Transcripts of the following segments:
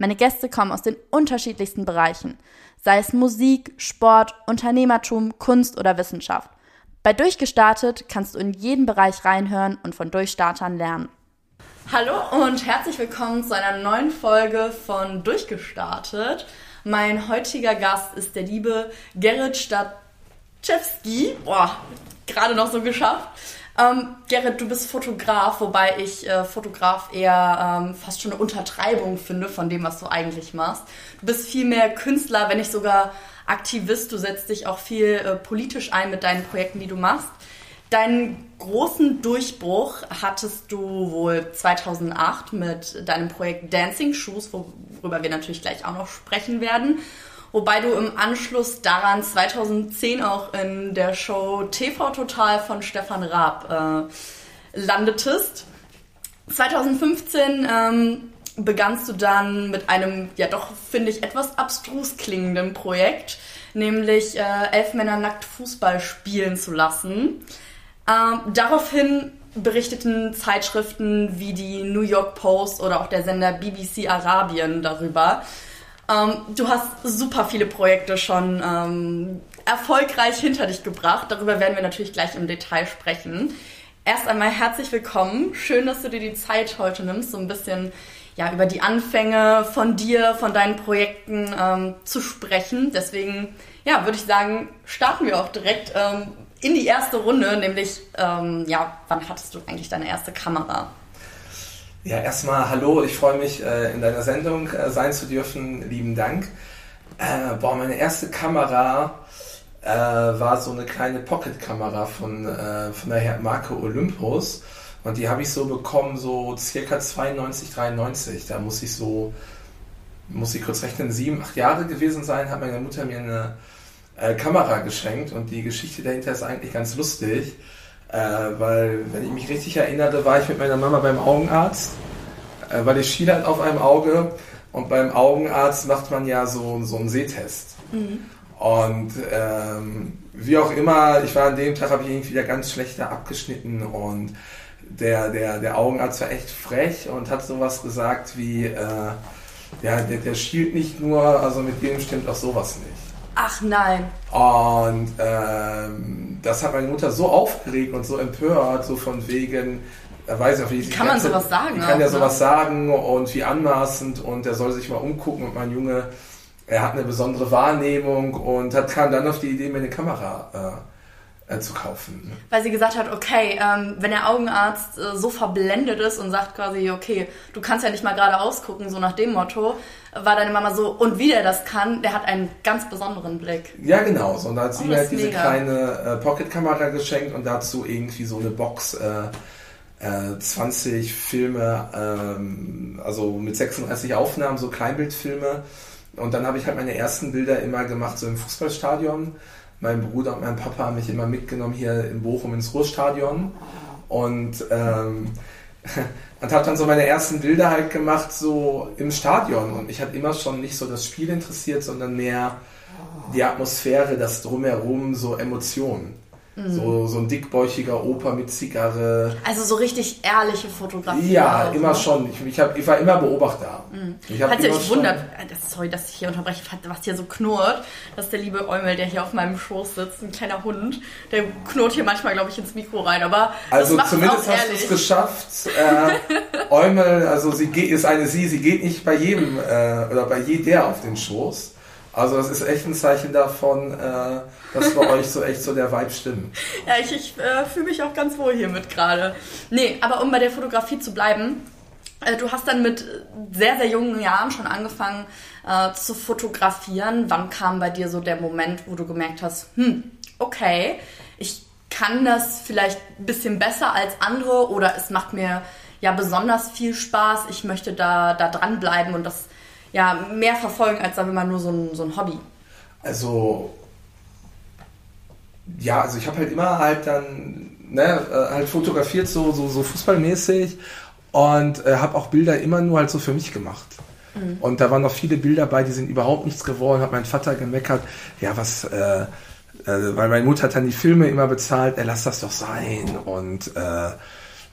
Meine Gäste kommen aus den unterschiedlichsten Bereichen, sei es Musik, Sport, Unternehmertum, Kunst oder Wissenschaft. Bei Durchgestartet kannst du in jeden Bereich reinhören und von Durchstartern lernen. Hallo und herzlich willkommen zu einer neuen Folge von Durchgestartet. Mein heutiger Gast ist der liebe Gerrit Stadczewski. Boah, gerade noch so geschafft. Ähm, Gerrit, du bist Fotograf, wobei ich äh, Fotograf eher ähm, fast schon eine Untertreibung finde von dem, was du eigentlich machst. Du bist viel mehr Künstler, wenn nicht sogar Aktivist. Du setzt dich auch viel äh, politisch ein mit deinen Projekten, die du machst. Deinen großen Durchbruch hattest du wohl 2008 mit deinem Projekt Dancing Shoes, worüber wir natürlich gleich auch noch sprechen werden. Wobei du im Anschluss daran 2010 auch in der Show TV Total von Stefan Raab äh, landetest. 2015 ähm, begannst du dann mit einem, ja doch, finde ich, etwas abstrus klingenden Projekt, nämlich äh, elf Männer nackt Fußball spielen zu lassen. Ähm, daraufhin berichteten Zeitschriften wie die New York Post oder auch der Sender BBC Arabien darüber. Ähm, du hast super viele Projekte schon ähm, erfolgreich hinter dich gebracht. Darüber werden wir natürlich gleich im Detail sprechen. Erst einmal herzlich willkommen. Schön, dass du dir die Zeit heute nimmst, so ein bisschen ja, über die Anfänge von dir, von deinen Projekten ähm, zu sprechen. Deswegen ja, würde ich sagen, starten wir auch direkt ähm, in die erste Runde, nämlich ähm, ja, wann hattest du eigentlich deine erste Kamera? Ja, erstmal hallo, ich freue mich, äh, in deiner Sendung äh, sein zu dürfen. Lieben Dank. Äh, boah, meine erste Kamera äh, war so eine kleine Pocket-Kamera von, äh, von der Marke Olympus. Und die habe ich so bekommen, so circa 92, 93. Da muss ich so, muss ich kurz rechnen, sieben, acht Jahre gewesen sein, hat meine Mutter mir eine äh, Kamera geschenkt. Und die Geschichte dahinter ist eigentlich ganz lustig. Äh, weil, wenn ich mich richtig erinnere, war ich mit meiner Mama beim Augenarzt, äh, weil ich schiel halt auf einem Auge und beim Augenarzt macht man ja so, so einen Sehtest. Mhm. Und ähm, wie auch immer, ich war an dem Tag, habe ich irgendwie wieder ganz schlecht da abgeschnitten und der, der, der Augenarzt war echt frech und hat sowas gesagt wie, äh, ja, der, der schielt nicht nur, also mit dem stimmt auch sowas nicht. Ach nein. Und ähm, das hat meine Mutter so aufgeregt und so empört, so von wegen, er weiß ja, wie Kann man sowas sagen? Ich kann ja sowas sagen und wie anmaßend und er soll sich mal umgucken und mein Junge, er hat eine besondere Wahrnehmung und hat, kam dann auf die Idee, mir eine Kamera äh, äh, zu kaufen. Weil sie gesagt hat, okay, ähm, wenn der Augenarzt äh, so verblendet ist und sagt quasi, okay, du kannst ja nicht mal gerade ausgucken, so nach dem Motto, war deine Mama so, und wie der das kann, der hat einen ganz besonderen Blick. Ja, genau. So, und da hat sie oh, mir halt diese mega. kleine äh, Pocket-Kamera geschenkt und dazu irgendwie so eine Box. Äh, 20 äh, Filme, ähm, also mit 36 Aufnahmen, so Kleinbildfilme. Und dann habe ich halt meine ersten Bilder immer gemacht, so im Fußballstadion mein Bruder und mein Papa haben mich immer mitgenommen hier in Bochum ins Ruhrstadion und, ähm, und habe dann so meine ersten Bilder halt gemacht so im Stadion und mich hat immer schon nicht so das Spiel interessiert, sondern mehr die Atmosphäre, das drumherum, so Emotionen. Mhm. So, so ein dickbäuchiger Opa mit Zigarre. Also so richtig ehrliche Fotografie. Ja, auch, immer ne? schon. Ich, ich, hab, ich war immer Beobachter. Mhm. Ich Falls ihr euch wundert, äh, sorry, dass ich hier unterbreche, was hier so knurrt, das ist der liebe Eumel, der hier auf meinem Schoß sitzt, ein kleiner Hund. Der knurrt hier manchmal, glaube ich, ins Mikro rein. Aber also zumindest hast du es geschafft. Äh, Eumel, also sie geht, ist eine sie, sie geht nicht bei jedem äh, oder bei jeder auf den Schoß. Also das ist echt ein Zeichen davon, äh, dass bei euch so echt so der Vibe stimmt. Ja, ich, ich äh, fühle mich auch ganz wohl hiermit gerade. Nee, aber um bei der Fotografie zu bleiben, äh, du hast dann mit sehr, sehr jungen Jahren schon angefangen äh, zu fotografieren. Wann kam bei dir so der Moment, wo du gemerkt hast, hm, okay, ich kann das vielleicht ein bisschen besser als andere oder es macht mir ja besonders viel Spaß, ich möchte da, da dranbleiben und das ja, mehr verfolgen als sagen wir mal nur so ein, so ein Hobby? Also, ja, also ich habe halt immer halt dann ne, äh, halt fotografiert, so, so, so fußballmäßig und äh, habe auch Bilder immer nur halt so für mich gemacht. Mhm. Und da waren noch viele Bilder bei, die sind überhaupt nichts geworden, hat mein Vater gemeckert, ja, was, äh, äh, weil meine Mutter hat dann die Filme immer bezahlt, er lass das doch sein und äh,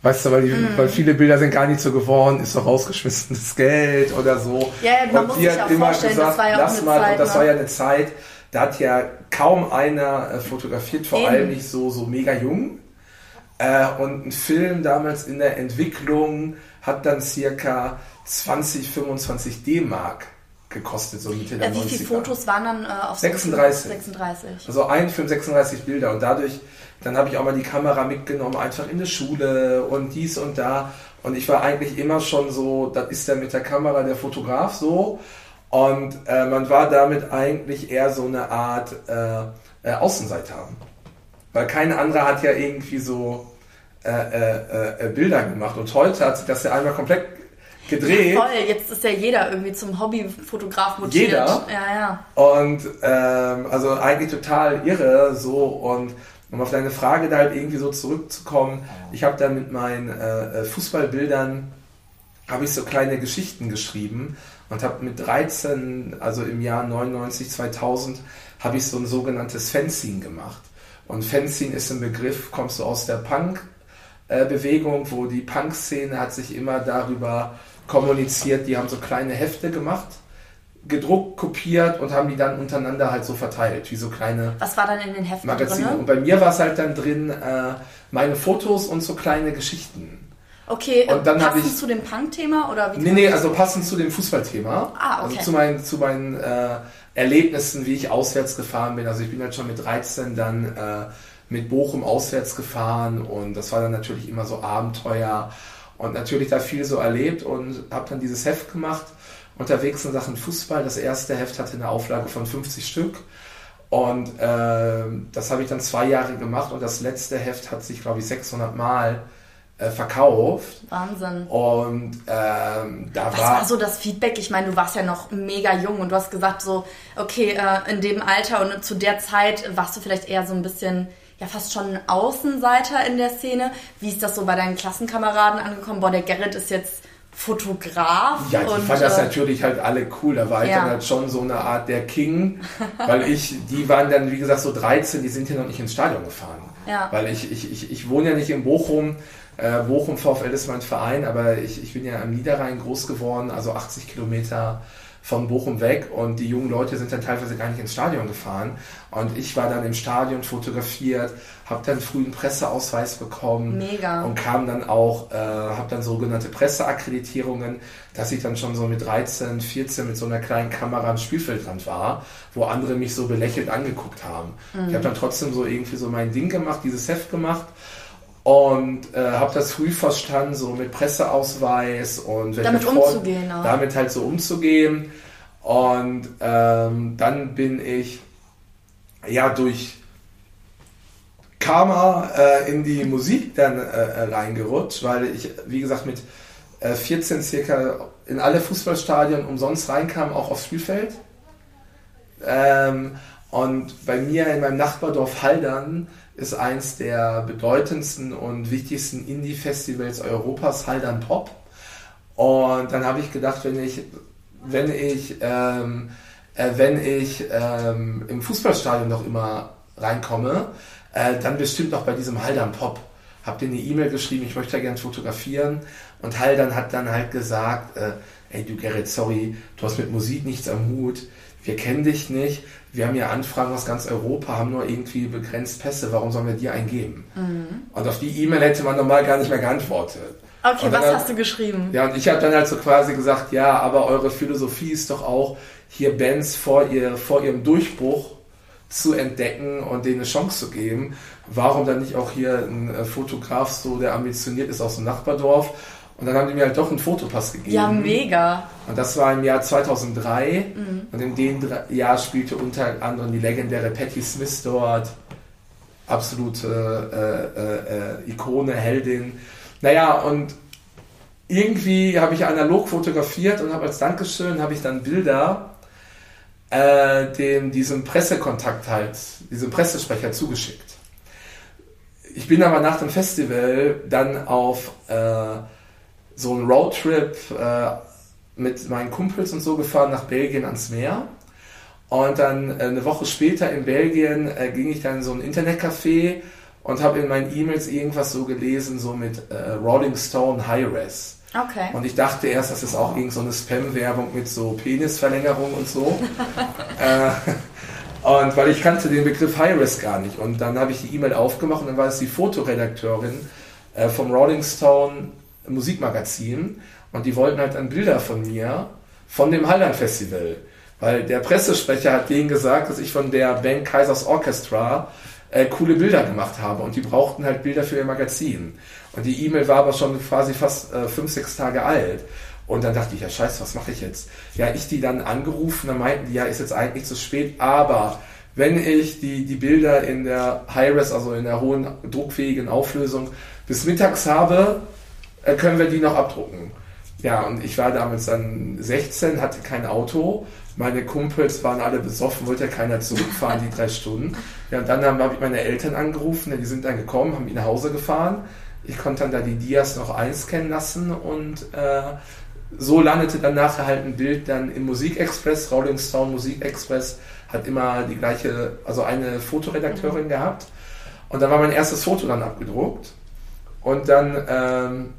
Weißt du, weil, die, mm. weil viele Bilder sind gar nicht so geworden, ist doch rausgeschmissenes Geld oder so. Ja, man und muss sich auch immer vorstellen, gesagt, das war ja lass mal, Zeit, und das war ja eine Zeit, da hat ja kaum einer äh, fotografiert, vor Eben. allem nicht so, so mega jung. Äh, und ein Film damals in der Entwicklung hat dann circa 20, 25 D-Mark gekostet, so Mitte der ja, Wie 90er. viele Fotos waren dann äh, auf 36. 36. Also ein Film, 36 Bilder. Und dadurch, dann habe ich auch mal die Kamera mitgenommen, einfach in die Schule und dies und da. Und ich war eigentlich immer schon so, das ist der mit der Kamera der Fotograf so. Und äh, man war damit eigentlich eher so eine Art äh, äh, Außenseiter. Weil kein anderer hat ja irgendwie so äh, äh, äh, Bilder gemacht. Und heute hat sich das ja einmal komplett gedreht. Ja, voll, jetzt ist ja jeder irgendwie zum Hobbyfotograf motiviert. Jeder. Ja, ja. Und ähm, also eigentlich total irre so und um auf deine Frage da halt irgendwie so zurückzukommen, ich habe dann mit meinen äh, Fußballbildern habe ich so kleine Geschichten geschrieben und habe mit 13, also im Jahr 99, 2000, habe ich so ein sogenanntes Fencing gemacht. Und Fencing ist ein Begriff, kommst du aus der Punk-Bewegung, wo die Punk-Szene hat sich immer darüber kommuniziert, die haben so kleine Hefte gemacht, gedruckt, kopiert und haben die dann untereinander halt so verteilt, wie so kleine Was war dann in den Heften Magazine. Drin? Und bei mir war es halt dann drin äh, meine Fotos und so kleine Geschichten. Okay, und dann passend ich, zu dem Punk-Thema oder wie? Nee, nee, also passend zu dem Fußballthema. Ah, okay. Also zu meinen, zu meinen äh, Erlebnissen, wie ich auswärts gefahren bin. Also ich bin halt schon mit 13 dann äh, mit Bochum auswärts gefahren und das war dann natürlich immer so Abenteuer und natürlich da viel so erlebt und habe dann dieses Heft gemacht. Unterwegs in Sachen Fußball. Das erste Heft hatte eine Auflage von 50 Stück. Und äh, das habe ich dann zwei Jahre gemacht und das letzte Heft hat sich, glaube ich, 600 Mal äh, verkauft. Wahnsinn. Und ähm, da Was war. war so das Feedback? Ich meine, du warst ja noch mega jung und du hast gesagt, so, okay, äh, in dem Alter und zu der Zeit warst du vielleicht eher so ein bisschen, ja, fast schon ein Außenseiter in der Szene. Wie ist das so bei deinen Klassenkameraden angekommen? Boah, der Gerrit ist jetzt Fotograf. Ja, ich fand das äh, natürlich halt alle cool. Da war ich ja. dann halt schon so eine Art der King, weil ich, die waren dann, wie gesagt, so 13, die sind hier noch nicht ins Stadion gefahren. Ja. Weil ich, ich, ich, ich wohne ja nicht in Bochum, äh, Bochum VfL ist mein Verein, aber ich, ich bin ja am Niederrhein groß geworden, also 80 Kilometer von Bochum weg und die jungen Leute sind dann teilweise gar nicht ins Stadion gefahren und ich war dann im Stadion fotografiert, habe dann früh einen Presseausweis bekommen Mega. und kam dann auch, äh, habe dann sogenannte Presseakkreditierungen, dass ich dann schon so mit 13, 14 mit so einer kleinen Kamera am Spielfeldrand war, wo andere mich so belächelt angeguckt haben. Mhm. Ich habe dann trotzdem so irgendwie so mein Ding gemacht, dieses Heft gemacht und äh, habe das früh verstanden, so mit Presseausweis und damit umzugehen. Auch. Damit halt so umzugehen. Und ähm, dann bin ich ja durch Karma äh, in die Musik dann äh, reingerutscht, weil ich, wie gesagt, mit äh, 14 circa in alle Fußballstadien umsonst reinkam, auch aufs Spielfeld. Ähm, und bei mir in meinem Nachbardorf Haldern ist eins der bedeutendsten und wichtigsten Indie-Festivals Europas, Haldern Pop. Und dann habe ich gedacht, wenn ich, wenn ich, ähm, äh, wenn ich ähm, im Fußballstadion noch immer reinkomme, äh, dann bestimmt noch bei diesem Haldern Pop. Hab dir eine E-Mail geschrieben, ich möchte da gerne fotografieren. Und Haldern hat dann halt gesagt, äh, ey du Gerrit, sorry, du hast mit Musik nichts am Hut, wir kennen dich nicht, wir haben ja Anfragen aus ganz Europa, haben nur irgendwie begrenzt Pässe, warum sollen wir dir einen geben? Mhm. Und auf die E-Mail hätte man normal gar nicht mehr geantwortet. Okay, was hat, hast du geschrieben? Ja, und ich habe dann halt so quasi gesagt, ja, aber eure Philosophie ist doch auch, hier Bands vor, ihr, vor ihrem Durchbruch zu entdecken und denen eine Chance zu geben. Warum dann nicht auch hier ein äh, Fotograf so, der ambitioniert ist aus dem Nachbardorf und dann haben die mir halt doch einen Fotopass gegeben. Ja, mega. Und das war im Jahr 2003. Mhm. Und in dem Jahr spielte unter anderem die legendäre Patti Smith dort. Absolute äh, äh, äh, Ikone, Heldin. Naja, und irgendwie habe ich analog fotografiert und habe als Dankeschön habe ich dann Bilder äh, dem diesem Pressekontakt halt, diesem Pressesprecher zugeschickt. Ich bin aber nach dem Festival dann auf äh, so einen Roadtrip äh, mit meinen Kumpels und so gefahren nach Belgien ans Meer. Und dann äh, eine Woche später in Belgien äh, ging ich dann in so ein Internetcafé und habe in meinen E-Mails irgendwas so gelesen, so mit äh, Rolling Stone High Res. Okay. Und ich dachte erst, das ist auch irgend so eine Spam-Werbung mit so Penisverlängerung und so. äh, und weil ich kannte den Begriff High-Res gar nicht. Und dann habe ich die E-Mail aufgemacht und dann war es die Fotoredakteurin äh, vom Rolling Stone Musikmagazin. Und die wollten halt dann Bilder von mir von dem Halland Festival. Weil der Pressesprecher hat denen gesagt, dass ich von der Band Kaisers Orchestra äh, coole Bilder gemacht habe. Und die brauchten halt Bilder für ihr Magazin. Und die E-Mail war aber schon quasi fast äh, fünf, sechs Tage alt. Und dann dachte ich, ja scheiße, was mache ich jetzt? Ja, ich die dann angerufen, dann meinten die, ja, ist jetzt eigentlich zu spät, aber wenn ich die, die Bilder in der High-Res, also in der hohen druckfähigen Auflösung bis mittags habe, äh, können wir die noch abdrucken. Ja, und ich war damals dann 16, hatte kein Auto. Meine Kumpels waren alle besoffen, wollte ja keiner zurückfahren, die drei Stunden. Ja, und dann habe ich meine Eltern angerufen, die sind dann gekommen, haben mich nach Hause gefahren. Ich konnte dann da die Dias noch einscannen lassen und äh, so landete dann nachher halt ein Bild dann im Musikexpress, Rolling Stone Musikexpress hat immer die gleiche, also eine Fotoredakteurin mhm. gehabt. Und dann war mein erstes Foto dann abgedruckt. Und dann ähm,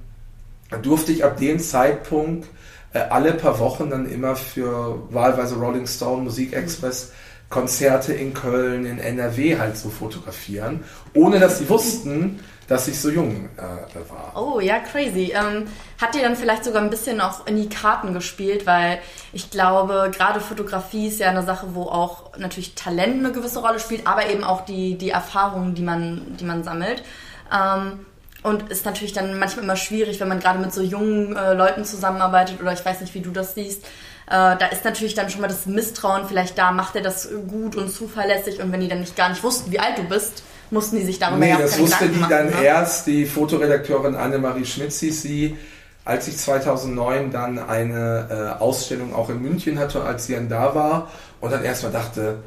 durfte ich ab dem Zeitpunkt äh, alle paar Wochen dann immer für wahlweise Rolling Stone Musikexpress Konzerte in Köln, in NRW halt so fotografieren, ohne dass sie wussten, dass ich so jung äh, war. Oh ja, crazy. Ähm, hat dir dann vielleicht sogar ein bisschen auch in die Karten gespielt, weil ich glaube, gerade Fotografie ist ja eine Sache, wo auch natürlich Talent eine gewisse Rolle spielt, aber eben auch die, die Erfahrungen, die man, die man sammelt. Ähm, und ist natürlich dann manchmal immer schwierig, wenn man gerade mit so jungen äh, Leuten zusammenarbeitet oder ich weiß nicht, wie du das siehst. Äh, da ist natürlich dann schon mal das Misstrauen, vielleicht da macht er das gut und zuverlässig und wenn die dann nicht gar nicht wussten, wie alt du bist, mussten die sich darüber nee, ja das wusste die machen, dann ne? erst, die Fotoredakteurin Annemarie Schmitz hieß sie, als ich 2009 dann eine äh, Ausstellung auch in München hatte, als sie dann da war und dann erstmal dachte,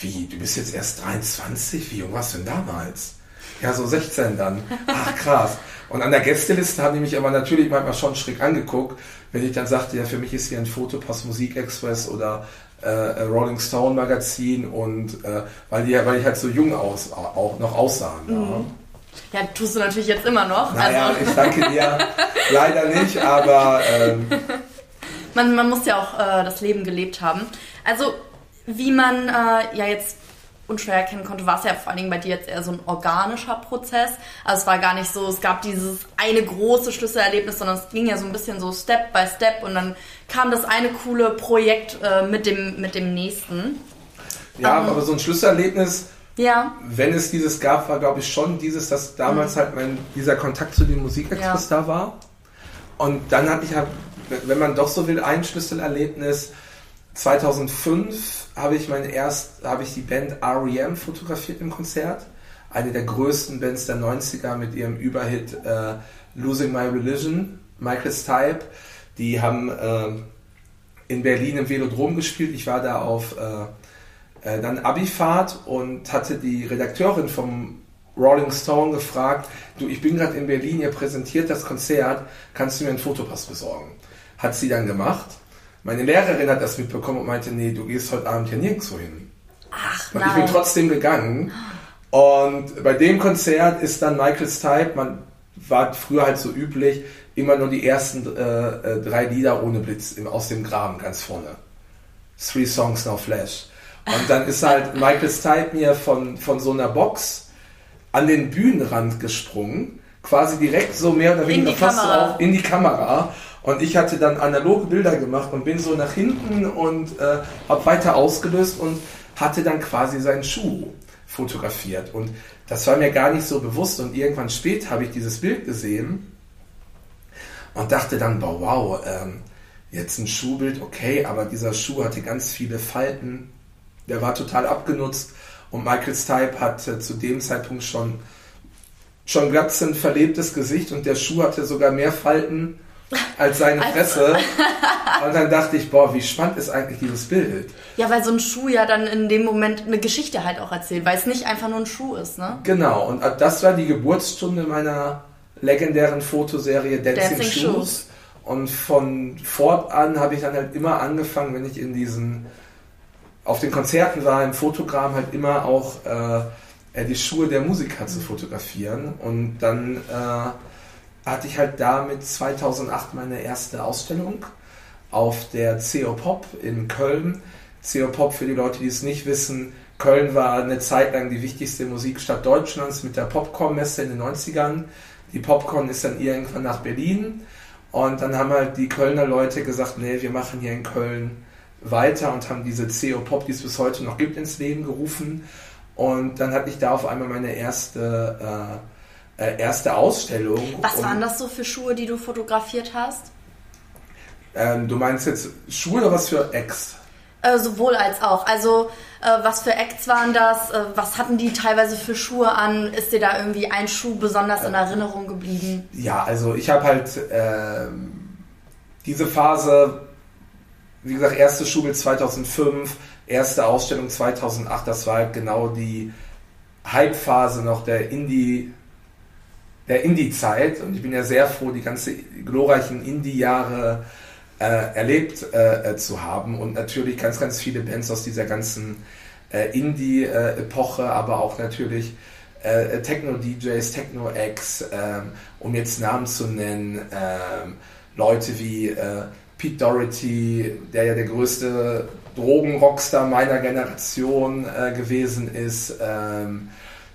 wie, du bist jetzt erst 23, wie jung warst du denn damals? Ja, so 16 dann. Ach krass. Und an der Gästeliste haben die mich aber natürlich manchmal schon schräg angeguckt, wenn ich dann sagte, ja, für mich ist hier ein Fotopass Musikexpress oder äh, Rolling Stone Magazin und äh, weil, die, weil ich halt so jung aus, auch noch aussahen. Mhm. Ja. ja, tust du natürlich jetzt immer noch. Naja, also. ich danke dir. Leider nicht, aber. Ähm, man, man muss ja auch äh, das Leben gelebt haben. Also, wie man äh, ja jetzt unschwer erkennen konnte, war es ja vor allen Dingen bei dir jetzt eher so ein organischer Prozess. Also es war gar nicht so, es gab dieses eine große Schlüsselerlebnis, sondern es ging ja so ein bisschen so Step by Step und dann kam das eine coole Projekt äh, mit, dem, mit dem nächsten. Ja, um, aber so ein Schlüsselerlebnis, ja. wenn es dieses gab, war glaube ich schon dieses, dass damals mhm. halt mein, dieser Kontakt zu dem Musikexpress ja. da war. Und dann hatte ich halt, wenn man doch so will, ein Schlüsselerlebnis 2005 habe ich mein erst, habe ich die Band REM fotografiert im Konzert. Eine der größten Bands der 90er mit ihrem Überhit äh, Losing My Religion, Michael Stipe. Die haben äh, in Berlin im Velodrom gespielt. Ich war da auf äh, äh, dann Abifahrt und hatte die Redakteurin vom Rolling Stone gefragt, du, ich bin gerade in Berlin, ihr präsentiert das Konzert, kannst du mir einen Fotopass besorgen? Hat sie dann gemacht meine Lehrerin hat das mitbekommen und meinte, nee, du gehst heute Abend hier nirgendwo hin. Ach, und nein. ich bin trotzdem gegangen. Und bei dem Konzert ist dann Michael Stipe, man war früher halt so üblich, immer nur die ersten äh, äh, drei Lieder ohne Blitz im, aus dem Graben ganz vorne. Three Songs No Flash. Und dann ist halt Michael Stipe mir von, von so einer Box an den Bühnenrand gesprungen, quasi direkt so mehr oder weniger fast so auf in die Kamera und ich hatte dann analoge Bilder gemacht und bin so nach hinten und äh, habe weiter ausgelöst und hatte dann quasi seinen Schuh fotografiert. Und das war mir gar nicht so bewusst. Und irgendwann spät habe ich dieses Bild gesehen und dachte dann, boah, wow, ähm, jetzt ein Schuhbild, okay, aber dieser Schuh hatte ganz viele Falten. Der war total abgenutzt. Und Michael Stipe hatte zu dem Zeitpunkt schon, schon glatt ein verlebtes Gesicht und der Schuh hatte sogar mehr Falten als seine Fresse. und dann dachte ich, boah, wie spannend ist eigentlich dieses Bild. Ja, weil so ein Schuh ja dann in dem Moment eine Geschichte halt auch erzählt, weil es nicht einfach nur ein Schuh ist, ne? Genau, und das war die Geburtsstunde meiner legendären Fotoserie Dancing, Dancing Shoes. Shoes. Und von fortan habe ich dann halt immer angefangen, wenn ich in diesen auf den Konzerten war, im Fotogramm halt immer auch äh, die Schuhe der Musiker zu fotografieren. Und dann äh, hatte ich halt damit 2008 meine erste Ausstellung auf der CO Pop in Köln. CO Pop, für die Leute, die es nicht wissen, Köln war eine Zeit lang die wichtigste Musikstadt Deutschlands mit der Popcorn-Messe in den 90ern. Die Popcorn ist dann irgendwann nach Berlin. Und dann haben halt die Kölner Leute gesagt, nee, wir machen hier in Köln weiter und haben diese CO Pop, die es bis heute noch gibt, ins Leben gerufen. Und dann hatte ich da auf einmal meine erste, äh, äh, erste Ausstellung. Was waren das so für Schuhe, die du fotografiert hast? Ähm, du meinst jetzt Schuhe oder was für Ex? Äh, sowohl als auch. Also, äh, was für Acts waren das? Äh, was hatten die teilweise für Schuhe an? Ist dir da irgendwie ein Schuh besonders in Erinnerung geblieben? Ja, also ich habe halt ähm, diese Phase, wie gesagt, erste Schule 2005, erste Ausstellung 2008, das war halt genau die Hype-Phase noch der Indie, der Indie-Zeit und ich bin ja sehr froh, die ganze glorreichen Indie-Jahre äh, erlebt äh, zu haben. Und natürlich ganz, ganz viele Bands aus dieser ganzen äh, Indie-Epoche, aber auch natürlich äh, Techno-DJs, Techno-Acts, ähm, um jetzt Namen zu nennen, ähm, Leute wie äh, Pete Doherty, der ja der größte Drogenrockstar meiner Generation äh, gewesen ist, ähm,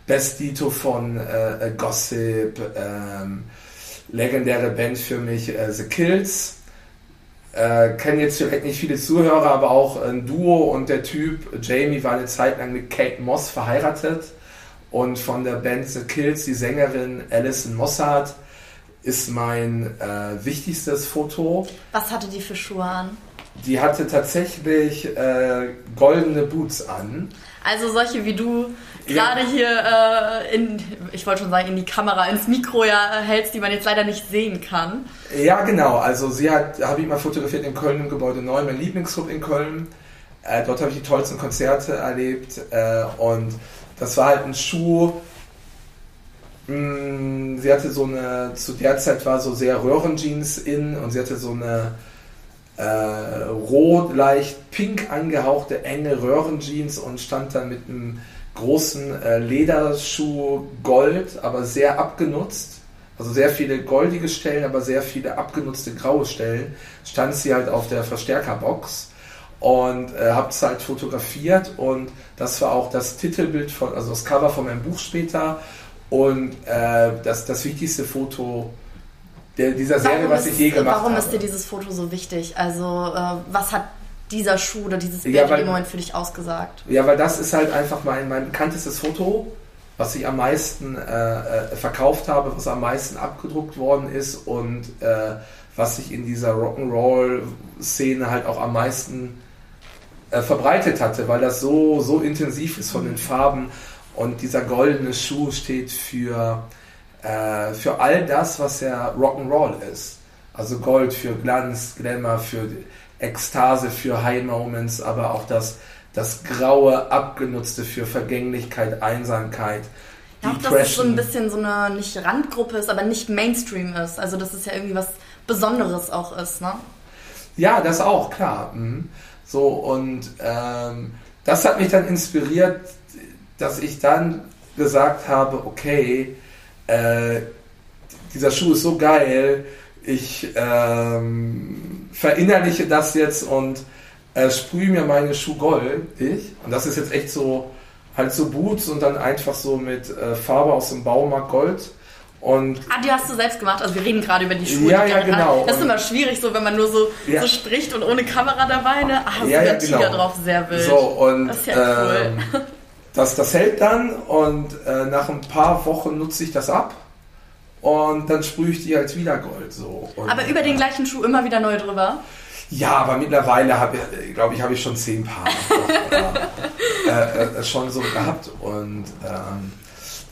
Bestito von äh, Gossip, ähm, legendäre Band für mich äh, The Kills. Äh, kennen jetzt vielleicht nicht viele Zuhörer, aber auch ein Duo und der Typ Jamie war eine Zeit lang mit Kate Moss verheiratet und von der Band The Kills die Sängerin Alison Mossad ist mein äh, wichtigstes Foto. Was hatte die für Schuhe an? Die hatte tatsächlich äh, goldene Boots an. Also solche wie du gerade ja. hier äh, in, ich wollte schon sagen, in die Kamera, ins Mikro ja hältst, die man jetzt leider nicht sehen kann. Ja, genau. Also sie hat, habe ich mal fotografiert in Köln im Gebäude 9, mein Lieblingsclub in Köln. Äh, dort habe ich die tollsten Konzerte erlebt äh, und das war halt ein Schuh. Mh, mm, sie hatte so eine, zu der Zeit war so sehr Röhrenjeans in und sie hatte so eine äh, rot, leicht pink angehauchte enge Röhrenjeans und stand dann mit einem großen äh, Lederschuh Gold, aber sehr abgenutzt. Also sehr viele goldige Stellen, aber sehr viele abgenutzte graue Stellen. Stand sie halt auf der Verstärkerbox und äh, habe es halt fotografiert und das war auch das Titelbild von, also das Cover von meinem Buch später und äh, das, das wichtigste Foto der, dieser Serie, was ich je gemacht warum habe. Warum ist dir dieses Foto so wichtig? Also äh, was hat dieser Schuh oder dieses Bild ja, weil, dem Moment für dich ausgesagt? Ja, weil das ist halt einfach mein, mein bekanntestes Foto, was ich am meisten äh, äh, verkauft habe, was am meisten abgedruckt worden ist und äh, was sich in dieser Rock'n'Roll-Szene halt auch am meisten äh, verbreitet hatte, weil das so, so intensiv ist von den Farben und dieser goldene Schuh steht für, äh, für all das, was ja Rock'n'Roll ist. Also Gold für Glanz, Glamour, für Ekstase, für High Moments, aber auch das, das Graue, Abgenutzte für Vergänglichkeit, Einsamkeit. Ja, auch, dass es so ein bisschen so eine, nicht Randgruppe ist, aber nicht Mainstream ist. Also, dass es ja irgendwie was Besonderes auch ist, ne? Ja, das auch, klar. Mhm. So, und ähm, das hat mich dann inspiriert, dass ich dann gesagt habe, okay, äh, dieser Schuh ist so geil, ich ähm, verinnerliche das jetzt und äh, sprühe mir meine Schuhe goldig. Und das ist jetzt echt so, halt so Boots und dann einfach so mit äh, Farbe aus dem Baumarkt Gold. Und ah, die hast du selbst gemacht. Also wir reden gerade über die Schuhe. Ja, ja, genau. Das ist immer schwierig, so wenn man nur so, ja. so spricht und ohne Kamera dabei. Ne? Ah, so ja, ja, Tiger genau. drauf, sehr wild. So, und, das ist ja cool. Ähm, das, das hält dann und äh, nach ein paar Wochen nutze ich das ab und dann sprühe ich die als wieder Gold. So. Und, aber über den gleichen Schuh immer wieder neu drüber? Ja, aber mittlerweile habe ich, glaube ich, habe ich schon zehn Paar äh, äh, schon so gehabt und ähm,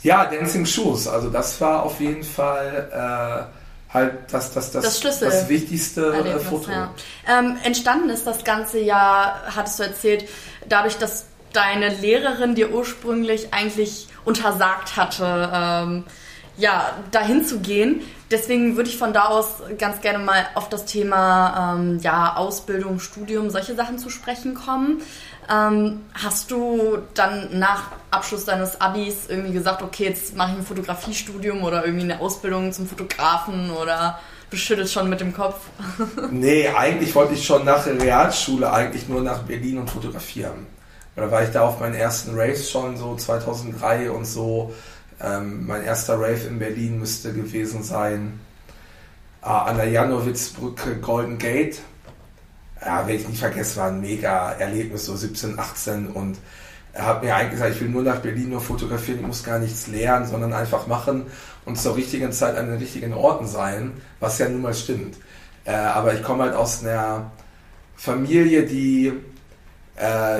ja, Dancing Shoes, also das war auf jeden Fall, äh, halt das, das, das, Das Schlüssel- das wichtigste äh, Erlebnis, Foto. ja. Ähm, entstanden ist das ganze ja, hattest du erzählt, dadurch, dass deine Lehrerin dir ursprünglich eigentlich untersagt hatte, ähm, ja, dahin zu gehen. Deswegen würde ich von da aus ganz gerne mal auf das Thema ähm, ja, Ausbildung, Studium, solche Sachen zu sprechen kommen. Ähm, hast du dann nach Abschluss deines Abis irgendwie gesagt, okay, jetzt mache ich ein Fotografiestudium oder irgendwie eine Ausbildung zum Fotografen oder du schüttelst schon mit dem Kopf? Nee, eigentlich wollte ich schon nach der Realschule eigentlich nur nach Berlin und fotografieren. Da war ich da auf meinen ersten Raves schon so 2003 und so. Ähm, mein erster Rave in Berlin müsste gewesen sein äh, an der Janowitzbrücke Golden Gate. Ja, werde ich nicht vergessen, war ein mega Erlebnis, so 17, 18 und er hat mir eigentlich gesagt, ich will nur nach Berlin nur fotografieren, ich muss gar nichts lernen, sondern einfach machen und zur richtigen Zeit an den richtigen Orten sein, was ja nun mal stimmt. Äh, aber ich komme halt aus einer Familie, die,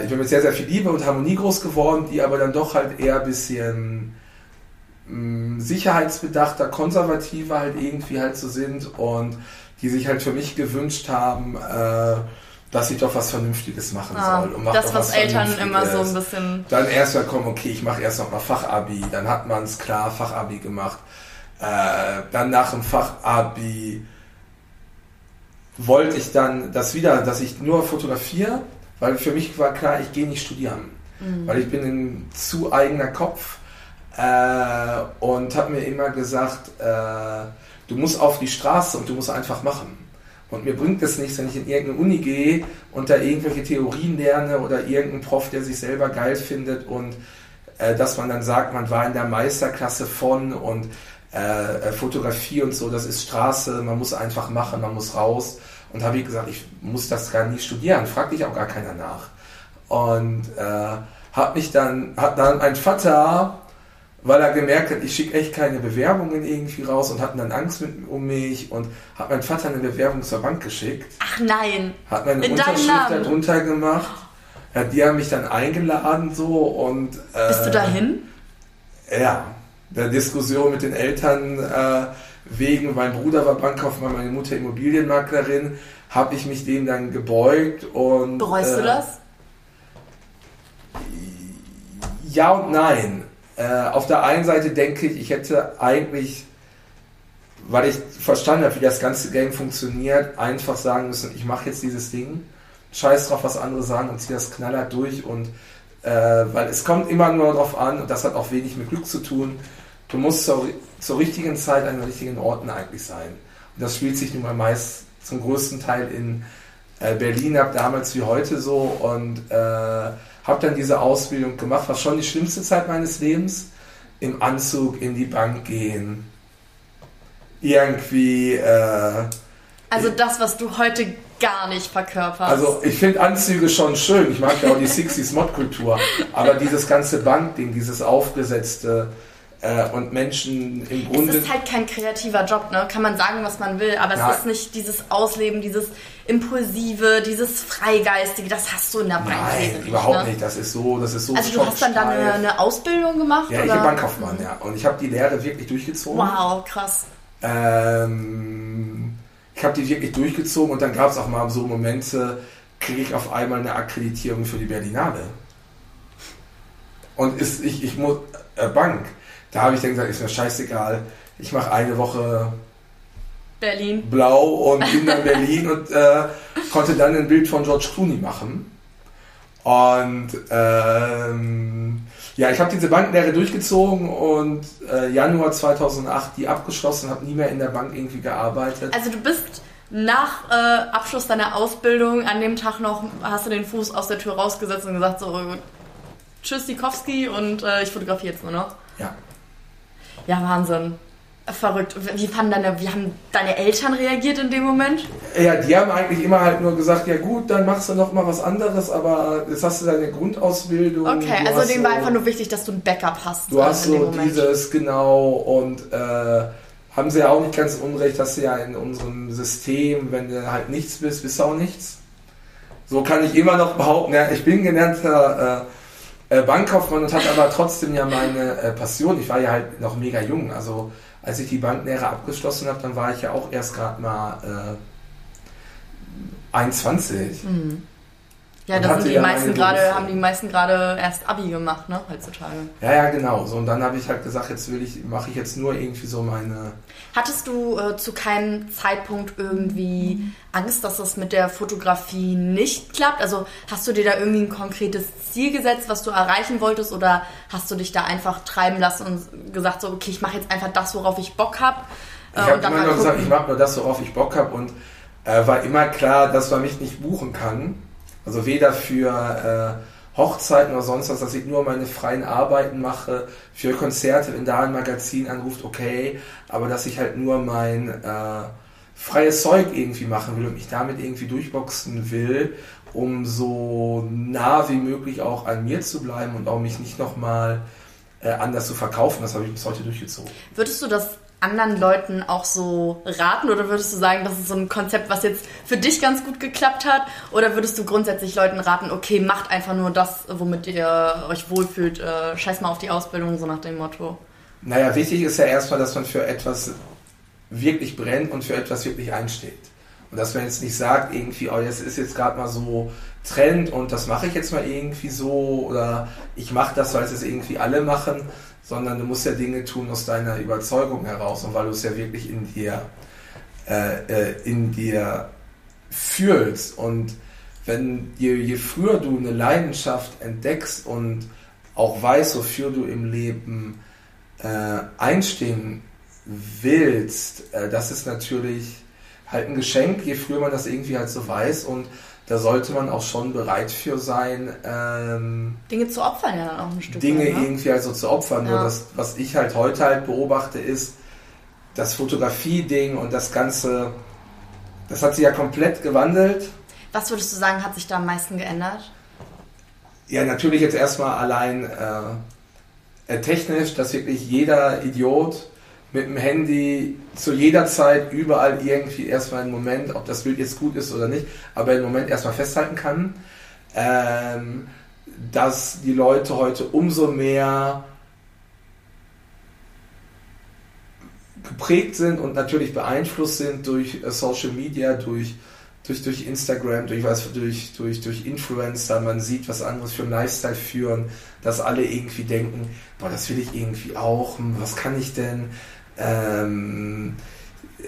ich bin mit sehr, sehr viel Liebe und Harmonie groß geworden, die aber dann doch halt eher ein bisschen mh, sicherheitsbedachter, konservativer halt irgendwie halt so sind und die sich halt für mich gewünscht haben, äh, dass ich doch was Vernünftiges machen Ah, soll. und mach das, doch was Eltern immer so ein bisschen. Dann erst mal kommen, okay, ich mache erst noch mal Fachabi, dann hat man es klar Fachabi gemacht. Äh, dann nach dem Fachabi wollte ich dann das wieder, dass ich nur fotografiere, weil für mich war klar, ich gehe nicht studieren, weil ich bin ein zu eigener Kopf äh, und habe mir immer gesagt, äh, du musst auf die Straße und du musst einfach machen. Und mir bringt es nichts, wenn ich in irgendeine Uni gehe und da irgendwelche Theorien lerne oder irgendein Prof, der sich selber geil findet und äh, dass man dann sagt, man war in der Meisterklasse von und äh, äh, Fotografie und so, das ist Straße, man muss einfach machen, man muss raus. Und habe ich gesagt, ich muss das gar nicht studieren, fragt dich auch gar keiner nach. Und äh, hat mich dann, hat dann ein Vater, weil er gemerkt hat, ich schicke echt keine Bewerbungen irgendwie raus und hatten dann Angst mit, um mich und hat mein Vater eine Bewerbung zur Bank geschickt, Ach nein. hat meine In Unterschrift darunter gemacht, ja, die haben mich dann eingeladen so und äh, Bist du dahin? ja, der Diskussion mit den Eltern äh, wegen, mein Bruder war Bankkaufmann, meine Mutter Immobilienmaklerin, habe ich mich dem dann gebeugt und Bereust du äh, das? Ja und nein. Äh, auf der einen Seite denke ich, ich hätte eigentlich, weil ich verstanden habe, wie das ganze Game funktioniert, einfach sagen müssen, ich mache jetzt dieses Ding, scheiß drauf, was andere sagen und ziehe das knallhart durch und äh, weil es kommt immer nur darauf an und das hat auch wenig mit Glück zu tun, du musst zur, zur richtigen Zeit an den richtigen Orten eigentlich sein. Und das spielt sich nun mal meist zum größten Teil in äh, Berlin ab, damals wie heute so und äh, habe dann diese Ausbildung gemacht, war schon die schlimmste Zeit meines Lebens. Im Anzug in die Bank gehen. Irgendwie, äh, Also das, was du heute gar nicht verkörperst. also ich finde Anzüge schon schön. Ich mag ja auch die 60s Mod-Kultur. Aber dieses ganze Bankding, dieses aufgesetzte äh, und Menschen im es Grunde. ist halt kein kreativer Job, ne? Kann man sagen, was man will, aber Nein. es ist nicht dieses Ausleben, dieses Impulsive, dieses Freigeistige, das hast du in der Banklese Nein, überhaupt ne? nicht. Das ist so, das ist so Also du hast dann da eine, eine Ausbildung gemacht, Ja, ich oder? bin Bankkaufmann, ja. Und ich habe die Lehre wirklich durchgezogen. Wow, krass. Ähm, ich habe die wirklich durchgezogen und dann gab es auch mal so Momente, kriege ich auf einmal eine Akkreditierung für die Berlinale. Und ist, ich, ich muss, äh, Bank, da habe ich dann gesagt, ist mir scheißegal, ich mache eine Woche Berlin. blau und bin dann Berlin und äh, konnte dann ein Bild von George Clooney machen. Und ähm, ja, ich habe diese Banklehre durchgezogen und äh, Januar 2008 die abgeschlossen, habe nie mehr in der Bank irgendwie gearbeitet. Also du bist nach äh, Abschluss deiner Ausbildung an dem Tag noch, hast du den Fuß aus der Tür rausgesetzt und gesagt so, tschüss Dikowski und äh, ich fotografiere jetzt nur noch. Ja. Ja, Wahnsinn. Verrückt. Wie fanden deine, wie haben deine Eltern reagiert in dem Moment? Ja, die haben eigentlich immer halt nur gesagt, ja gut, dann machst du noch mal was anderes, aber jetzt hast du deine Grundausbildung. Okay, also denen war so- einfach nur wichtig, dass du ein Backup hast. Du hast so dieses, genau, und äh, haben sie ja auch nicht ganz unrecht, dass sie ja in unserem System, wenn du halt nichts bist, bist du auch nichts. So kann ich immer noch behaupten, ja, ich bin gelernter äh, äh, Bankkaufmann und hatte aber trotzdem ja meine äh, Passion. Ich war ja halt noch mega jung, also als ich die Banklehre abgeschlossen habe, dann war ich ja auch erst gerade mal äh, 21. Mhm. Ja, da sind die ja meisten gerade, haben die meisten gerade erst Abi gemacht, ne, heutzutage. Ja, ja, genau. So, und dann habe ich halt gesagt, jetzt will ich, mache ich jetzt nur irgendwie so meine. Hattest du äh, zu keinem Zeitpunkt irgendwie Angst, dass das mit der Fotografie nicht klappt? Also hast du dir da irgendwie ein konkretes Ziel gesetzt, was du erreichen wolltest, oder hast du dich da einfach treiben lassen und gesagt, so, okay, ich mache jetzt einfach das, worauf ich Bock habe? Äh, ich habe immer nur gesagt, ich mache nur das, worauf ich Bock habe und äh, war immer klar, dass man mich nicht buchen kann also weder für äh, Hochzeiten oder sonst was, dass ich nur meine freien Arbeiten mache, für Konzerte, wenn da ein Magazin anruft, okay, aber dass ich halt nur mein äh, freies Zeug irgendwie machen will und mich damit irgendwie durchboxen will, um so nah wie möglich auch an mir zu bleiben und auch mich nicht nochmal äh, anders zu verkaufen. Das habe ich bis heute durchgezogen. Würdest du das anderen Leuten auch so raten? Oder würdest du sagen, das ist so ein Konzept, was jetzt für dich ganz gut geklappt hat? Oder würdest du grundsätzlich Leuten raten, okay, macht einfach nur das, womit ihr euch wohlfühlt, äh, scheiß mal auf die Ausbildung, so nach dem Motto? Naja, wichtig ist ja erstmal, dass man für etwas wirklich brennt und für etwas wirklich einsteht. Und dass man jetzt nicht sagt, irgendwie, oh, das ist jetzt gerade mal so Trend und das mache ich jetzt mal irgendwie so oder ich mache das, weil es jetzt irgendwie alle machen, sondern du musst ja Dinge tun aus deiner Überzeugung heraus und weil du es ja wirklich in dir, äh, äh, in dir fühlst. Und wenn je, je früher du eine Leidenschaft entdeckst und auch weißt, wofür du im Leben äh, einstehen willst, äh, das ist natürlich halt ein Geschenk, je früher man das irgendwie halt so weiß und da sollte man auch schon bereit für sein. Ähm, Dinge zu opfern ja dann auch ein Stück. Dinge weit, ne? irgendwie also zu opfern. Ja. Nur das, was ich halt heute halt beobachte, ist das Fotografie-Ding und das Ganze, das hat sich ja komplett gewandelt. Was würdest du sagen, hat sich da am meisten geändert? Ja, natürlich jetzt erstmal allein äh, technisch, dass wirklich jeder Idiot mit dem Handy zu jeder Zeit überall irgendwie erstmal einen Moment, ob das Bild jetzt gut ist oder nicht, aber einen Moment erstmal festhalten kann. Ähm, dass die Leute heute umso mehr geprägt sind und natürlich beeinflusst sind durch äh, Social Media, durch, durch, durch Instagram, durch, was, durch, durch, durch Influencer. Man sieht, was anderes für einen Lifestyle führen, dass alle irgendwie denken, boah, das will ich irgendwie auch, hm, was kann ich denn? Ähm,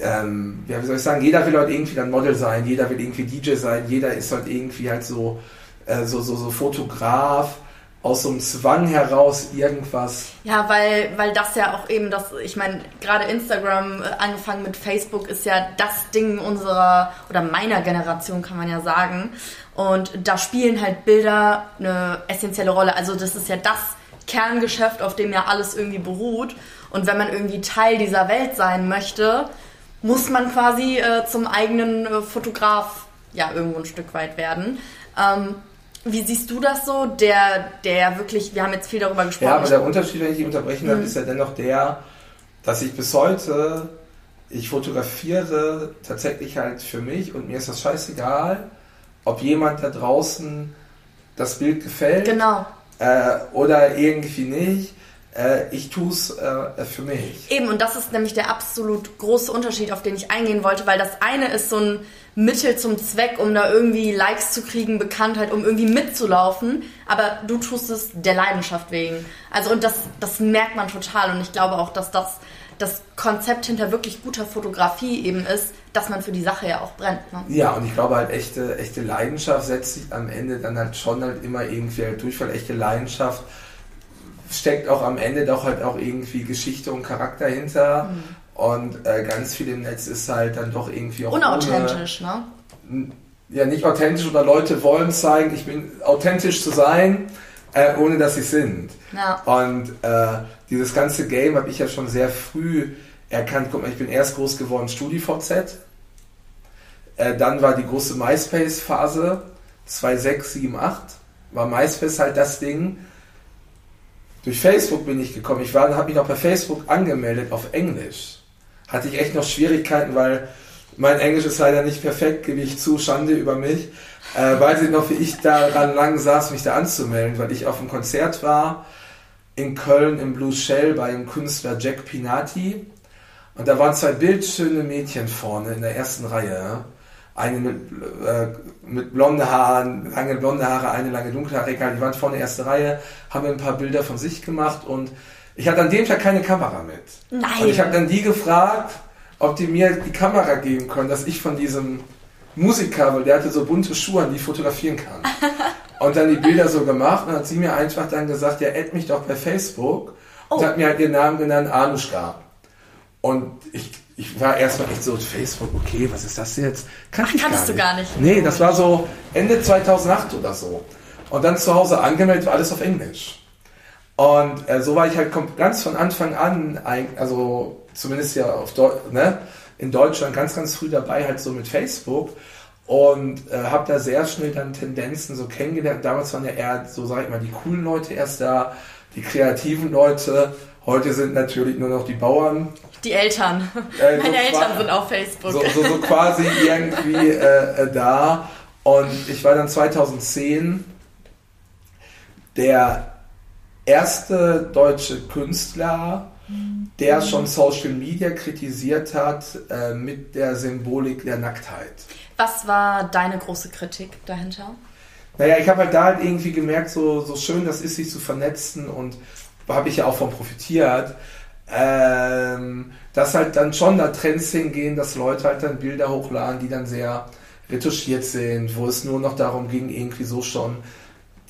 ähm, ja, wie soll ich sagen, jeder will halt irgendwie dann Model sein, jeder will irgendwie DJ sein, jeder ist halt irgendwie halt so, äh, so, so, so Fotograf aus so einem Zwang heraus irgendwas. Ja, weil, weil das ja auch eben das, ich meine, gerade Instagram, äh, angefangen mit Facebook, ist ja das Ding unserer oder meiner Generation, kann man ja sagen. Und da spielen halt Bilder eine essentielle Rolle. Also das ist ja das Kerngeschäft, auf dem ja alles irgendwie beruht. Und wenn man irgendwie Teil dieser Welt sein möchte, muss man quasi äh, zum eigenen äh, Fotograf ja irgendwo ein Stück weit werden. Ähm, wie siehst du das so? Der, der wirklich, wir haben jetzt viel darüber gesprochen. Ja, aber der Unterschied, wenn ich dich unterbrechen darf, mhm. ist ja dennoch der, dass ich bis heute, ich fotografiere tatsächlich halt für mich und mir ist das scheißegal, ob jemand da draußen das Bild gefällt. Genau äh, oder irgendwie nicht. Äh, ich tue es äh, für mich. Eben, und das ist nämlich der absolut große Unterschied, auf den ich eingehen wollte, weil das eine ist so ein Mittel zum Zweck, um da irgendwie Likes zu kriegen, Bekanntheit, um irgendwie mitzulaufen, aber du tust es der Leidenschaft wegen. Also, und das, das merkt man total und ich glaube auch, dass das das Konzept hinter wirklich guter Fotografie eben ist, dass man für die Sache ja auch brennt. Ne? Ja, und ich glaube halt, echte, echte Leidenschaft setzt sich am Ende dann halt schon halt immer irgendwie halt durch, weil echte Leidenschaft steckt auch am Ende doch halt auch irgendwie Geschichte und Charakter hinter. Mhm. Und äh, ganz viel im Netz ist halt dann doch irgendwie auch. Unauthentisch, ohne, ne? Ja, nicht authentisch oder Leute wollen zeigen, ich bin authentisch zu sein, äh, ohne dass sie sind. Ja. Und äh, dieses ganze Game habe ich ja schon sehr früh erkannt. Guck mal, ich bin erst groß geworden StudiVZ. Äh, dann war die große MySpace-Phase 2.6, 7, 8. War MySpace halt das Ding. Durch Facebook bin ich gekommen. Ich habe mich noch bei Facebook angemeldet auf Englisch. Hatte ich echt noch Schwierigkeiten, weil mein Englisch ist leider nicht perfekt, gebe ich zu, Schande über mich. Äh, weiß ich noch, wie ich daran lang saß, mich da anzumelden, weil ich auf einem Konzert war in Köln im Blue Shell bei dem Künstler Jack Pinati. Und da waren zwei bildschöne Mädchen vorne in der ersten Reihe. Eine mit, äh, mit blonden Haaren, lange blonde Haare, eine lange dunkle Haare, egal, die waren vorne ersten Reihe, haben ein paar Bilder von sich gemacht und ich hatte an dem Tag keine Kamera mit. Nein. Und ich habe dann die gefragt, ob die mir die Kamera geben können, dass ich von diesem Musiker, weil der hatte so bunte Schuhe, an die fotografieren kann. und dann die Bilder so gemacht und hat sie mir einfach dann gesagt, ja, add mich doch bei Facebook. Oh. Und hat mir halt ihren Namen genannt, Anushka. Und ich, ich war erstmal echt so, Facebook, okay, was ist das jetzt? Kannte Ach, ich kanntest du gar nicht. Nee, das war so Ende 2008 oder so. Und dann zu Hause angemeldet, war alles auf Englisch. Und äh, so war ich halt ganz von Anfang an, also zumindest ja auf Deu ne, in Deutschland ganz, ganz früh dabei, halt so mit Facebook. Und äh, habe da sehr schnell dann Tendenzen so kennengelernt. Damals waren ja eher, so sag ich mal, die coolen Leute erst da, die kreativen Leute. Heute sind natürlich nur noch die Bauern. Die Eltern. Äh, so Meine Eltern qua- sind auf Facebook. So, so, so quasi irgendwie äh, äh, da. Und ich war dann 2010 der erste deutsche Künstler, der schon Social Media kritisiert hat äh, mit der Symbolik der Nacktheit. Was war deine große Kritik dahinter? Naja, ich habe halt da halt irgendwie gemerkt, so, so schön das ist, sich zu vernetzen und habe ich ja auch von profitiert, ähm, dass halt dann schon da Trends hingehen, dass Leute halt dann Bilder hochladen, die dann sehr retuschiert sind, wo es nur noch darum ging, irgendwie so schon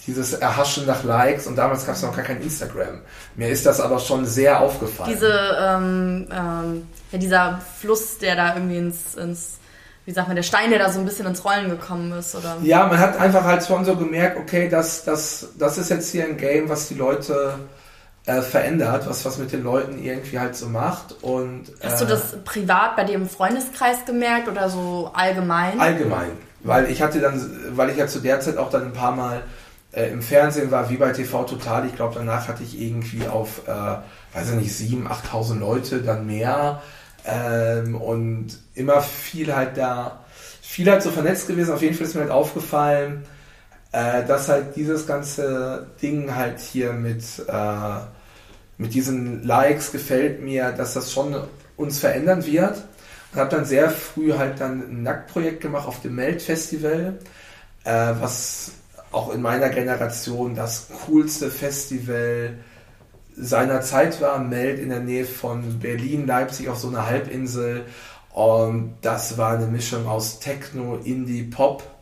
dieses Erhaschen nach Likes und damals gab es noch gar kein Instagram. Mir ist das aber schon sehr aufgefallen. Diese, ähm, ähm, ja, dieser Fluss, der da irgendwie ins, ins, wie sagt man, der Stein, der da so ein bisschen ins Rollen gekommen ist, oder? Ja, man hat einfach halt schon so gemerkt, okay, das, das, das ist jetzt hier ein Game, was die Leute äh, verändert, was was mit den Leuten irgendwie halt so macht. Und, Hast du äh, das privat bei dir im Freundeskreis gemerkt oder so allgemein? Allgemein. Weil ich hatte dann, weil ich ja zu der Zeit auch dann ein paar Mal äh, im Fernsehen war, wie bei TV Total. Ich glaube, danach hatte ich irgendwie auf, äh, weiß ich nicht, 7.000, 8.000 Leute, dann mehr. Ähm, und immer viel halt da, viel halt so vernetzt gewesen. Auf jeden Fall ist mir halt aufgefallen, äh, dass halt dieses ganze Ding halt hier mit, äh, mit diesen Likes gefällt mir, dass das schon uns verändern wird. Und habe dann sehr früh halt dann ein Nacktprojekt gemacht auf dem Melt-Festival, äh, was auch in meiner Generation das coolste Festival seiner Zeit war. Melt in der Nähe von Berlin, Leipzig auf so einer Halbinsel. Und das war eine Mischung aus Techno, Indie, Pop.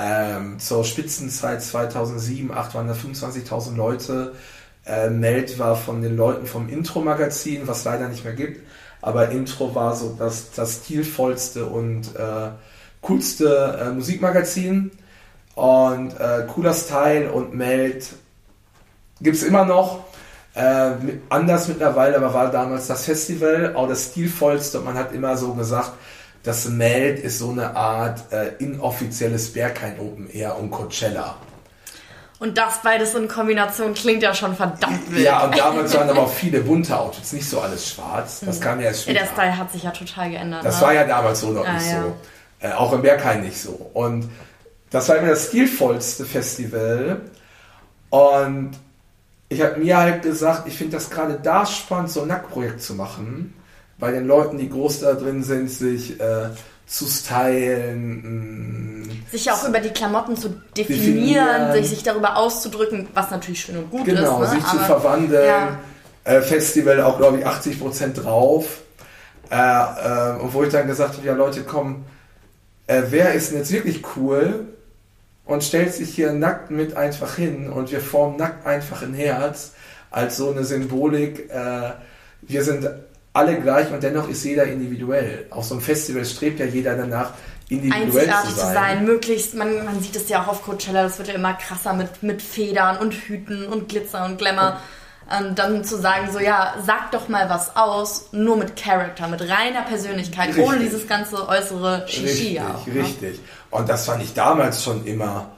Ähm, zur Spitzenzeit 2007, 2008 waren da 25.000 Leute. Äh, Melt war von den Leuten vom Intro-Magazin, was leider nicht mehr gibt. Aber Intro war so das, das stilvollste und äh, coolste äh, Musikmagazin. Und äh, cooler Style und Melt gibt's immer noch. Äh, mit, anders mittlerweile, aber war damals das Festival auch das stilvollste. Und man hat immer so gesagt, das Melt ist so eine Art äh, inoffizielles Berghain Open Air um Coachella. Und das beides in Kombination klingt ja schon verdammt wild. Ja, und damals waren aber auch viele bunte Outfits, nicht so alles schwarz. Das kam ja erst Ja, später. der Style hat sich ja total geändert. Das ne? war ja damals so noch Ah, nicht ja. so. Äh, auch im Berghain nicht so. Und das war immer das stilvollste Festival. Und ich habe mir halt gesagt, ich finde das gerade da spannend, so ein Nacktprojekt zu machen. Bei den Leuten, die groß da drin sind, sich äh, zu stylen. mh, sich ja auch über die Klamotten zu definieren, Definieren. sich, sich darüber auszudrücken, was natürlich schön und gut Genau, ist. Ne? sich zu Aber- verwandeln. ja. Äh, Festival auch, glaube ich, 80% drauf. Äh, äh, und wo ich dann gesagt habe, ja Leute, komm, äh, wer ist denn jetzt wirklich cool und stellt sich hier nackt mit einfach hin und wir formen nackt einfach ein Herz als so eine Symbolik. Äh, wir sind alle gleich und dennoch ist jeder individuell. Auf so einem Festival strebt ja jeder danach, individuell einzigartig zu sein. möglichst, man, man sieht es ja auch auf Coachella, das wird ja immer krasser mit, mit Federn und Hüten und Glitzer und Glamour. Ähm, dann zu sagen, so ja, sag doch mal was aus, nur mit Charakter, mit reiner Persönlichkeit, Richtig. ohne dieses ganze äußere Shishi Richtig, auch. Ne? richtig. Und das fand ich damals schon immer,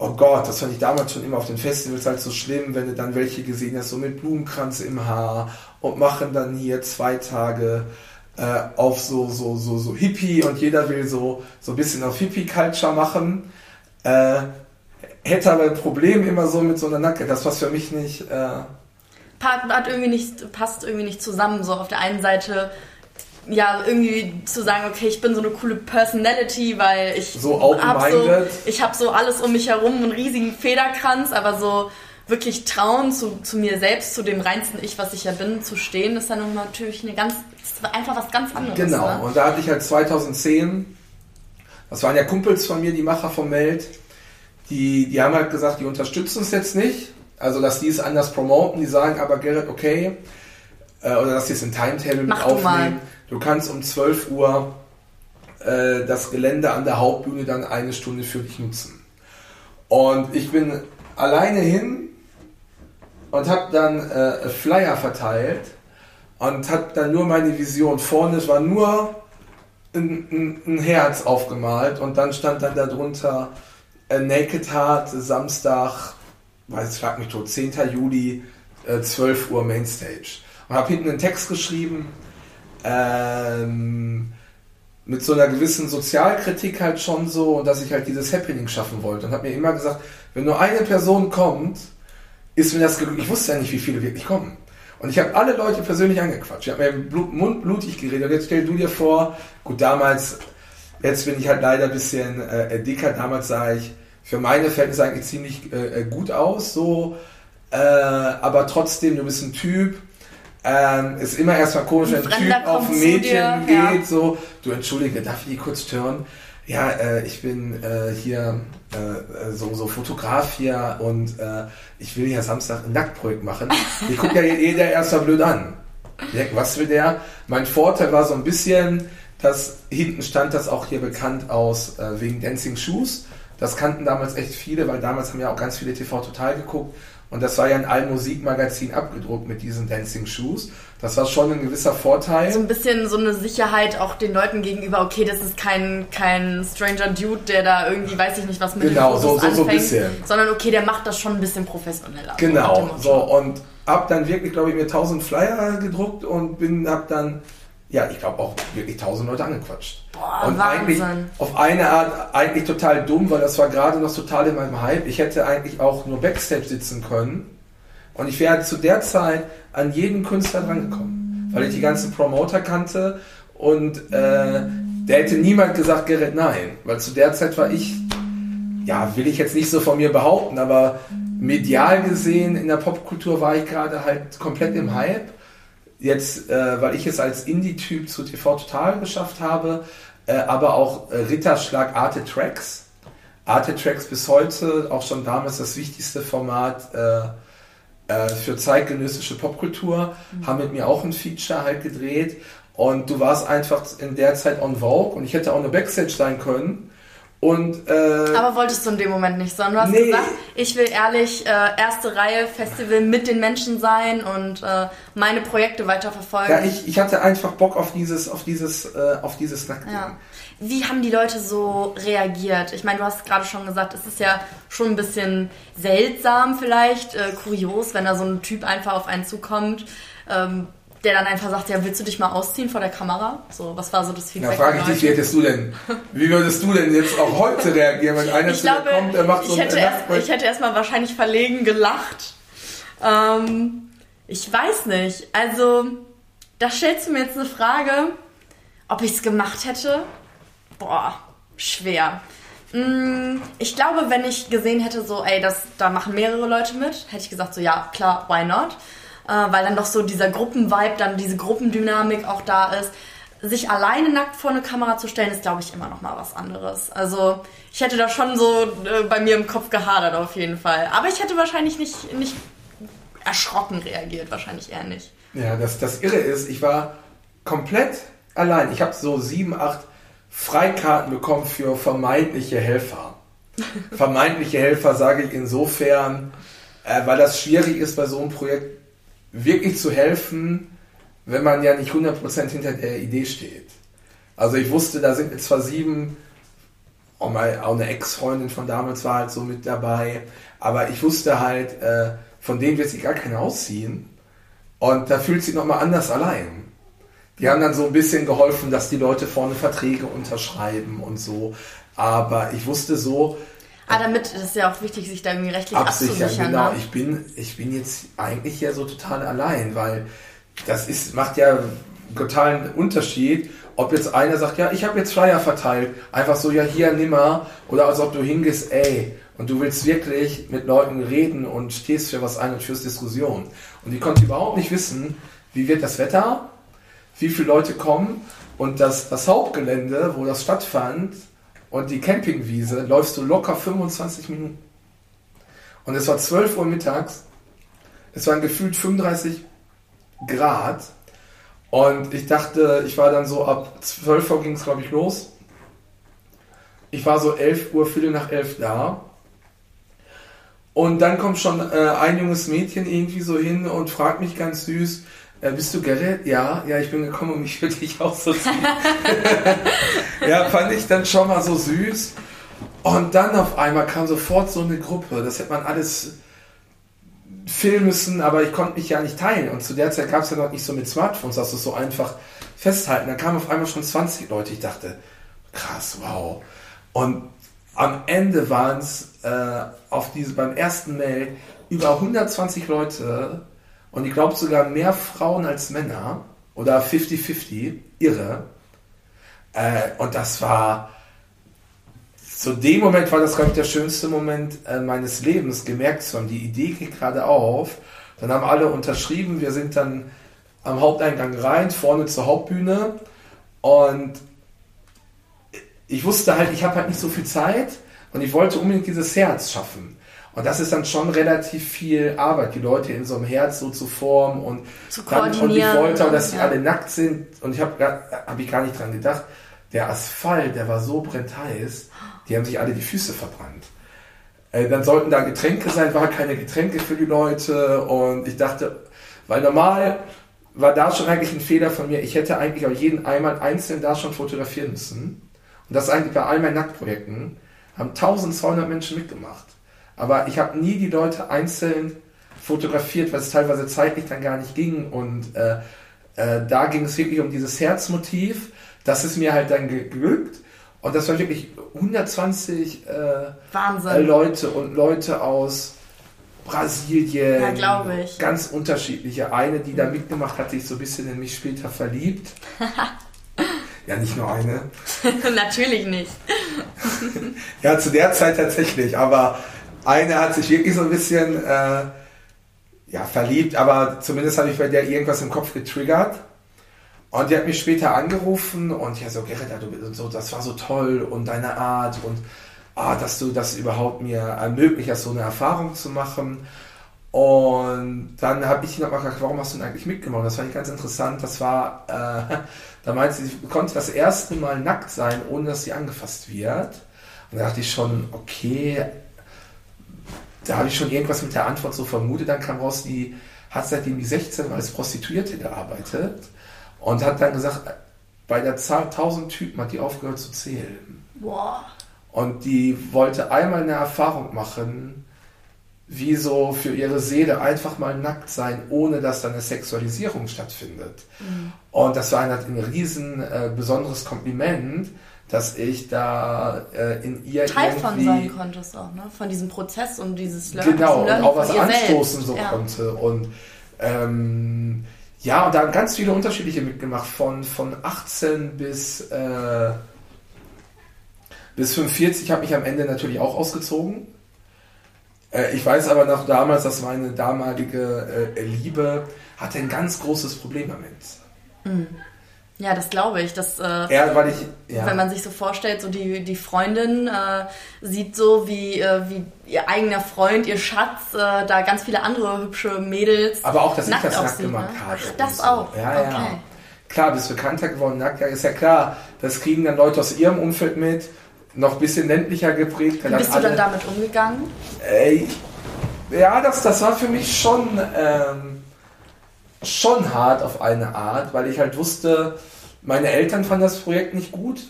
oh Gott, das fand ich damals schon immer auf den Festivals halt so schlimm, wenn du dann welche gesehen hast, so mit Blumenkranz im Haar und machen dann hier zwei Tage äh, auf so, so, so, so Hippie und jeder will so, so ein bisschen auf Hippie-Culture machen. Äh, hätte aber ein Problem immer so mit so einer Nacke. Das was für mich nicht, äh, Hat irgendwie nicht, passt irgendwie nicht zusammen. So auf der einen Seite ja, irgendwie zu sagen, okay, ich bin so eine coole Personality, weil ich so hab so, ich habe so alles um mich herum, einen riesigen Federkranz, aber so wirklich trauen, zu, zu mir selbst, zu dem reinsten Ich, was ich ja bin, zu stehen, ist dann natürlich eine ganz, einfach was ganz anderes. Genau, ne? und da hatte ich halt 2010, das waren ja Kumpels von mir, die Macher vom Meld, die, die haben halt gesagt, die unterstützen es jetzt nicht, also dass die es anders promoten, die sagen aber, Gerrit, okay, äh, oder dass sie es in Timetable mit aufnehmen. Du, kannst um 12 Uhr äh, das Gelände an der Hauptbühne dann eine Stunde für dich nutzen. Und ich bin alleine hin und habe dann äh, Flyer verteilt und habe dann nur meine Vision vorne. Es war nur ein, ein, ein, Herz aufgemalt und dann stand dann darunter äh, Naked Heart Samstag, weiß ich, frag mich tot, 10. Juli, äh, 12 Uhr Mainstage. Und habe hinten einen Text geschrieben, ähm, mit so einer gewissen Sozialkritik halt schon so dass ich halt dieses Happening schaffen wollte und habe mir immer gesagt, wenn nur eine Person kommt, ist mir das gelungen. Ich wusste ja nicht, wie viele wirklich kommen. Und ich habe alle Leute persönlich angequatscht. Ich habe mir Blut, Mund geredet. Und jetzt stell du dir vor, gut, damals, jetzt bin ich halt leider ein bisschen äh, dicker. Damals sah ich für meine Verhältnisse eigentlich ziemlich äh gut aus, so, äh, aber trotzdem, du bist ein Typ, ähm, ist immer erstmal komisch, wenn ein Typ auf ein Mädchen dir, geht, ja. so, du entschuldige, darf ich die kurz stören? Ja, äh, ich bin äh, hier äh, so, so Fotograf hier und äh, ich will hier Samstag ein Nacktprojekt machen. Ich gucke ja jeder erstmal blöd an. Denke, was will der? Mein Vorteil war so ein bisschen, dass hinten stand das auch hier bekannt aus äh, wegen Dancing Shoes. Das kannten damals echt viele, weil damals haben ja auch ganz viele TV Total geguckt und das war ja in allen Musikmagazinen abgedruckt mit diesen Dancing Shoes. Das war schon ein gewisser Vorteil. So ein bisschen so eine Sicherheit auch den Leuten gegenüber, okay, das ist kein, kein Stranger Dude, der da irgendwie, weiß ich nicht, was mit genau, den Fotos so, so, so ein bisschen. Sondern okay, der macht das schon ein bisschen professioneller. Genau, so und hab dann wirklich, glaube ich, mir 1000 Flyer gedruckt und bin, hab dann ja, ich glaube auch wirklich tausend Leute angequatscht. Boah, und Wahnsinn. eigentlich auf eine Art eigentlich total dumm, weil das war gerade noch total in meinem Hype. Ich hätte eigentlich auch nur Backstage sitzen können und ich wäre zu der Zeit an jeden Künstler drangekommen, weil ich die ganzen Promoter kannte und äh, der hätte niemand gesagt, Gerrit, nein, weil zu der Zeit war ich, ja, will ich jetzt nicht so von mir behaupten, aber medial gesehen in der Popkultur war ich gerade halt komplett im Hype jetzt, äh, weil ich es als Indie-Typ zu TV Total geschafft habe, äh, aber auch äh, Ritterschlag Arte Tracks. Arte Tracks bis heute, auch schon damals das wichtigste Format äh, äh, für zeitgenössische Popkultur, mhm. haben mit mir auch ein Feature halt gedreht. Und du warst einfach in der Zeit on Vogue und ich hätte auch eine Backstage sein können. Und, äh, Aber wolltest du in dem Moment nicht, sondern du hast nee. gesagt, ich will ehrlich äh, erste Reihe Festival mit den Menschen sein und äh, meine Projekte weiterverfolgen. Ja, ich, ich hatte einfach Bock auf dieses, auf dieses, äh, auf dieses Nackte. Ja. Wie haben die Leute so reagiert? Ich meine, du hast gerade schon gesagt, es ist ja schon ein bisschen seltsam vielleicht, äh, kurios, wenn da so ein Typ einfach auf einen zukommt. Ähm, der dann einfach sagt, ja, willst du dich mal ausziehen vor der Kamera? So, was war so das Feedback? Na, frage ich dich, wie hättest du denn, wie würdest du denn jetzt auch heute reagieren, wenn einer ich glaube, kommt, der macht so ich hätte, erst, ich hätte erstmal wahrscheinlich verlegen gelacht. Ähm, ich weiß nicht. Also, da stellst du mir jetzt eine Frage, ob ich es gemacht hätte. Boah, schwer. Mm, ich glaube, wenn ich gesehen hätte, so, ey, das, da machen mehrere Leute mit, hätte ich gesagt, so, ja, klar, why not? Äh, weil dann doch so dieser Gruppenvibe, dann diese Gruppendynamik auch da ist. Sich alleine nackt vor eine Kamera zu stellen, ist, glaube ich, immer noch mal was anderes. Also ich hätte da schon so äh, bei mir im Kopf gehadert auf jeden Fall. Aber ich hätte wahrscheinlich nicht, nicht erschrocken reagiert, wahrscheinlich eher nicht. Ja, das, das Irre ist, ich war komplett allein. Ich habe so sieben, acht Freikarten bekommen für vermeintliche Helfer. vermeintliche Helfer sage ich insofern, äh, weil das schwierig ist bei so einem Projekt wirklich zu helfen, wenn man ja nicht 100% hinter der Idee steht. Also ich wusste, da sind jetzt zwar sieben, auch, mal, auch eine Ex-Freundin von damals war halt so mit dabei, aber ich wusste halt, äh, von denen wird sich gar keiner ausziehen. Und da fühlt sich nochmal anders allein. Die haben dann so ein bisschen geholfen, dass die Leute vorne Verträge unterschreiben und so. Aber ich wusste so, Ah, damit ist ja auch wichtig, sich da irgendwie rechtlich absichern. abzusichern. Genau, ne? ich, bin, ich bin jetzt eigentlich ja so total allein, weil das ist, macht ja totalen Unterschied, ob jetzt einer sagt, ja, ich habe jetzt Flyer verteilt, einfach so, ja, hier, nimmer, oder als ob du hingehst, ey, und du willst wirklich mit Leuten reden und stehst für was ein und führst Diskussion. Und die konnten überhaupt nicht wissen, wie wird das Wetter, wie viele Leute kommen und das, das Hauptgelände, wo das stattfand und die Campingwiese, läufst du locker 25 Minuten. Und es war 12 Uhr mittags, es waren gefühlt 35 Grad und ich dachte, ich war dann so ab 12 Uhr ging es, glaube ich, los. Ich war so 11 Uhr, Viertel nach 11 da. Und dann kommt schon äh, ein junges Mädchen irgendwie so hin und fragt mich ganz süß, äh, bist du Gerrit? Ja, ja, ich bin gekommen, um mich für dich auszuziehen. ja, fand ich dann schon mal so süß. Und dann auf einmal kam sofort so eine Gruppe. Das hätte man alles filmen müssen, aber ich konnte mich ja nicht teilen. Und zu der Zeit gab es ja noch nicht so mit Smartphones, dass du so einfach festhalten. Dann kamen auf einmal schon 20 Leute. Ich dachte, krass, wow. Und am Ende waren es äh, auf diese, beim ersten Mail über 120 Leute und ich glaube sogar mehr Frauen als Männer oder 50-50, irre. Äh, und das war, zu dem Moment war das, glaube ich, der schönste Moment äh, meines Lebens, gemerkt zu haben, die Idee geht gerade auf. Dann haben alle unterschrieben, wir sind dann am Haupteingang rein, vorne zur Hauptbühne und ich wusste halt, ich habe halt nicht so viel Zeit und ich wollte unbedingt dieses Herz schaffen. Und das ist dann schon relativ viel Arbeit, die Leute in so einem Herz so zu formen und zu dann, und ich wollte auch, dass sie ja. alle nackt sind und ich habe hab ich gar nicht dran gedacht. Der Asphalt, der war so brennt-heiß, die haben sich alle die Füße verbrannt. Äh, dann sollten da Getränke sein, war keine Getränke für die Leute und ich dachte, weil normal war da schon eigentlich ein Fehler von mir. Ich hätte eigentlich auch jeden einmal einzeln da schon fotografieren müssen. Und das eigentlich bei all meinen Nacktprojekten haben 1200 Menschen mitgemacht. Aber ich habe nie die Leute einzeln fotografiert, weil es teilweise zeitlich dann gar nicht ging. Und äh, äh, da ging es wirklich um dieses Herzmotiv. Das ist mir halt dann geglückt. Und das waren wirklich 120 äh, Leute und Leute aus Brasilien. Ja, glaube ich. Ganz unterschiedliche. Eine, die da mitgemacht hat, sich so ein bisschen in mich später verliebt. ja, nicht nur eine. Natürlich nicht. Ja, zu der Zeit tatsächlich, aber eine hat sich wirklich so ein bisschen äh, ja, verliebt, aber zumindest habe ich bei der irgendwas im Kopf getriggert. Und die hat mich später angerufen und ja, so, Gerrit, du so, das war so toll und deine Art und ah, dass du das überhaupt mir ermöglicht hast, so eine Erfahrung zu machen. Und dann habe ich noch mal gefragt, warum hast du denn eigentlich mitgemacht? Das fand ich ganz interessant. Das war, äh, da meinte sie, sie konnte das erste Mal nackt sein, ohne dass sie angefasst wird. Und da dachte ich schon, okay, da habe ich schon irgendwas mit der Antwort so vermutet. Dann kam raus, die hat seitdem die 16 war als Prostituierte gearbeitet und hat dann gesagt, bei der Zahl 1000 Typen hat die aufgehört zu zählen. Boah. Und die wollte einmal eine Erfahrung machen, wie so für ihre Seele einfach mal nackt sein, ohne dass da eine Sexualisierung stattfindet. Mhm. Und das war ein, ein riesen äh, besonderes Kompliment, dass ich da äh, in ihr Teil von sein konntest auch, ne? Von diesem Prozess und dieses Learn genau diesem und Learning auch was anstoßen selbst. so ja. konnte und ähm, ja und da haben ganz viele unterschiedliche mitgemacht von von 18 bis äh, bis 45 habe ich am Ende natürlich auch ausgezogen äh, ich weiß aber noch damals dass meine damalige äh, Liebe hatte ein ganz großes Problem damit Ja, das glaube ich. Das, äh, er weil ich ja Wenn man sich so vorstellt, so die, die Freundin äh, sieht so, wie, äh, wie ihr eigener Freund, ihr Schatz, äh, da ganz viele andere hübsche Mädels. aber auch dass ich nackt das nackt gemacht ne? habe Ach, das so. auch. ja ja Okay. Klar, bist bekannter geworden, nackt, ja, ist ja klar. Das kriegen dann Leute aus ihrem Umfeld mit, noch ein bisschen ländlicher geprägt. Wie bist du dann damit umgegangen? Ey, ja, das, das war für mich schon, ähm, schon hart auf eine Art, weil ich halt wusste, meine Eltern fanden das Projekt nicht gut.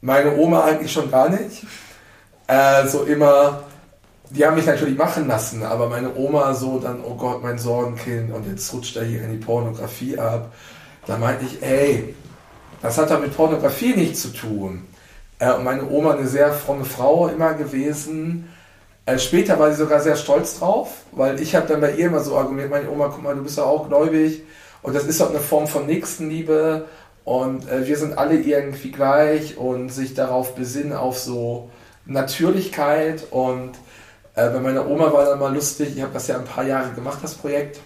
Meine Oma eigentlich schon gar nicht. Äh, so immer, die haben mich natürlich machen lassen, aber meine Oma so dann, oh Gott, mein Sorgenkind und jetzt rutscht er hier in die Pornografie ab. Da meinte ich, ey, das hat doch mit Pornografie nichts zu tun. Äh, und meine Oma eine sehr fromme Frau immer gewesen. Äh, später war sie sogar sehr stolz drauf, weil ich habe dann bei ihr immer so argumentiert, meine Oma, guck mal, du bist ja auch gläubig. Und das ist auch eine Form von Nächstenliebe. Und äh, wir sind alle irgendwie gleich und sich darauf besinnen, auf so Natürlichkeit. Und äh, bei meiner Oma war dann mal lustig, ich habe das ja ein paar Jahre gemacht, das Projekt,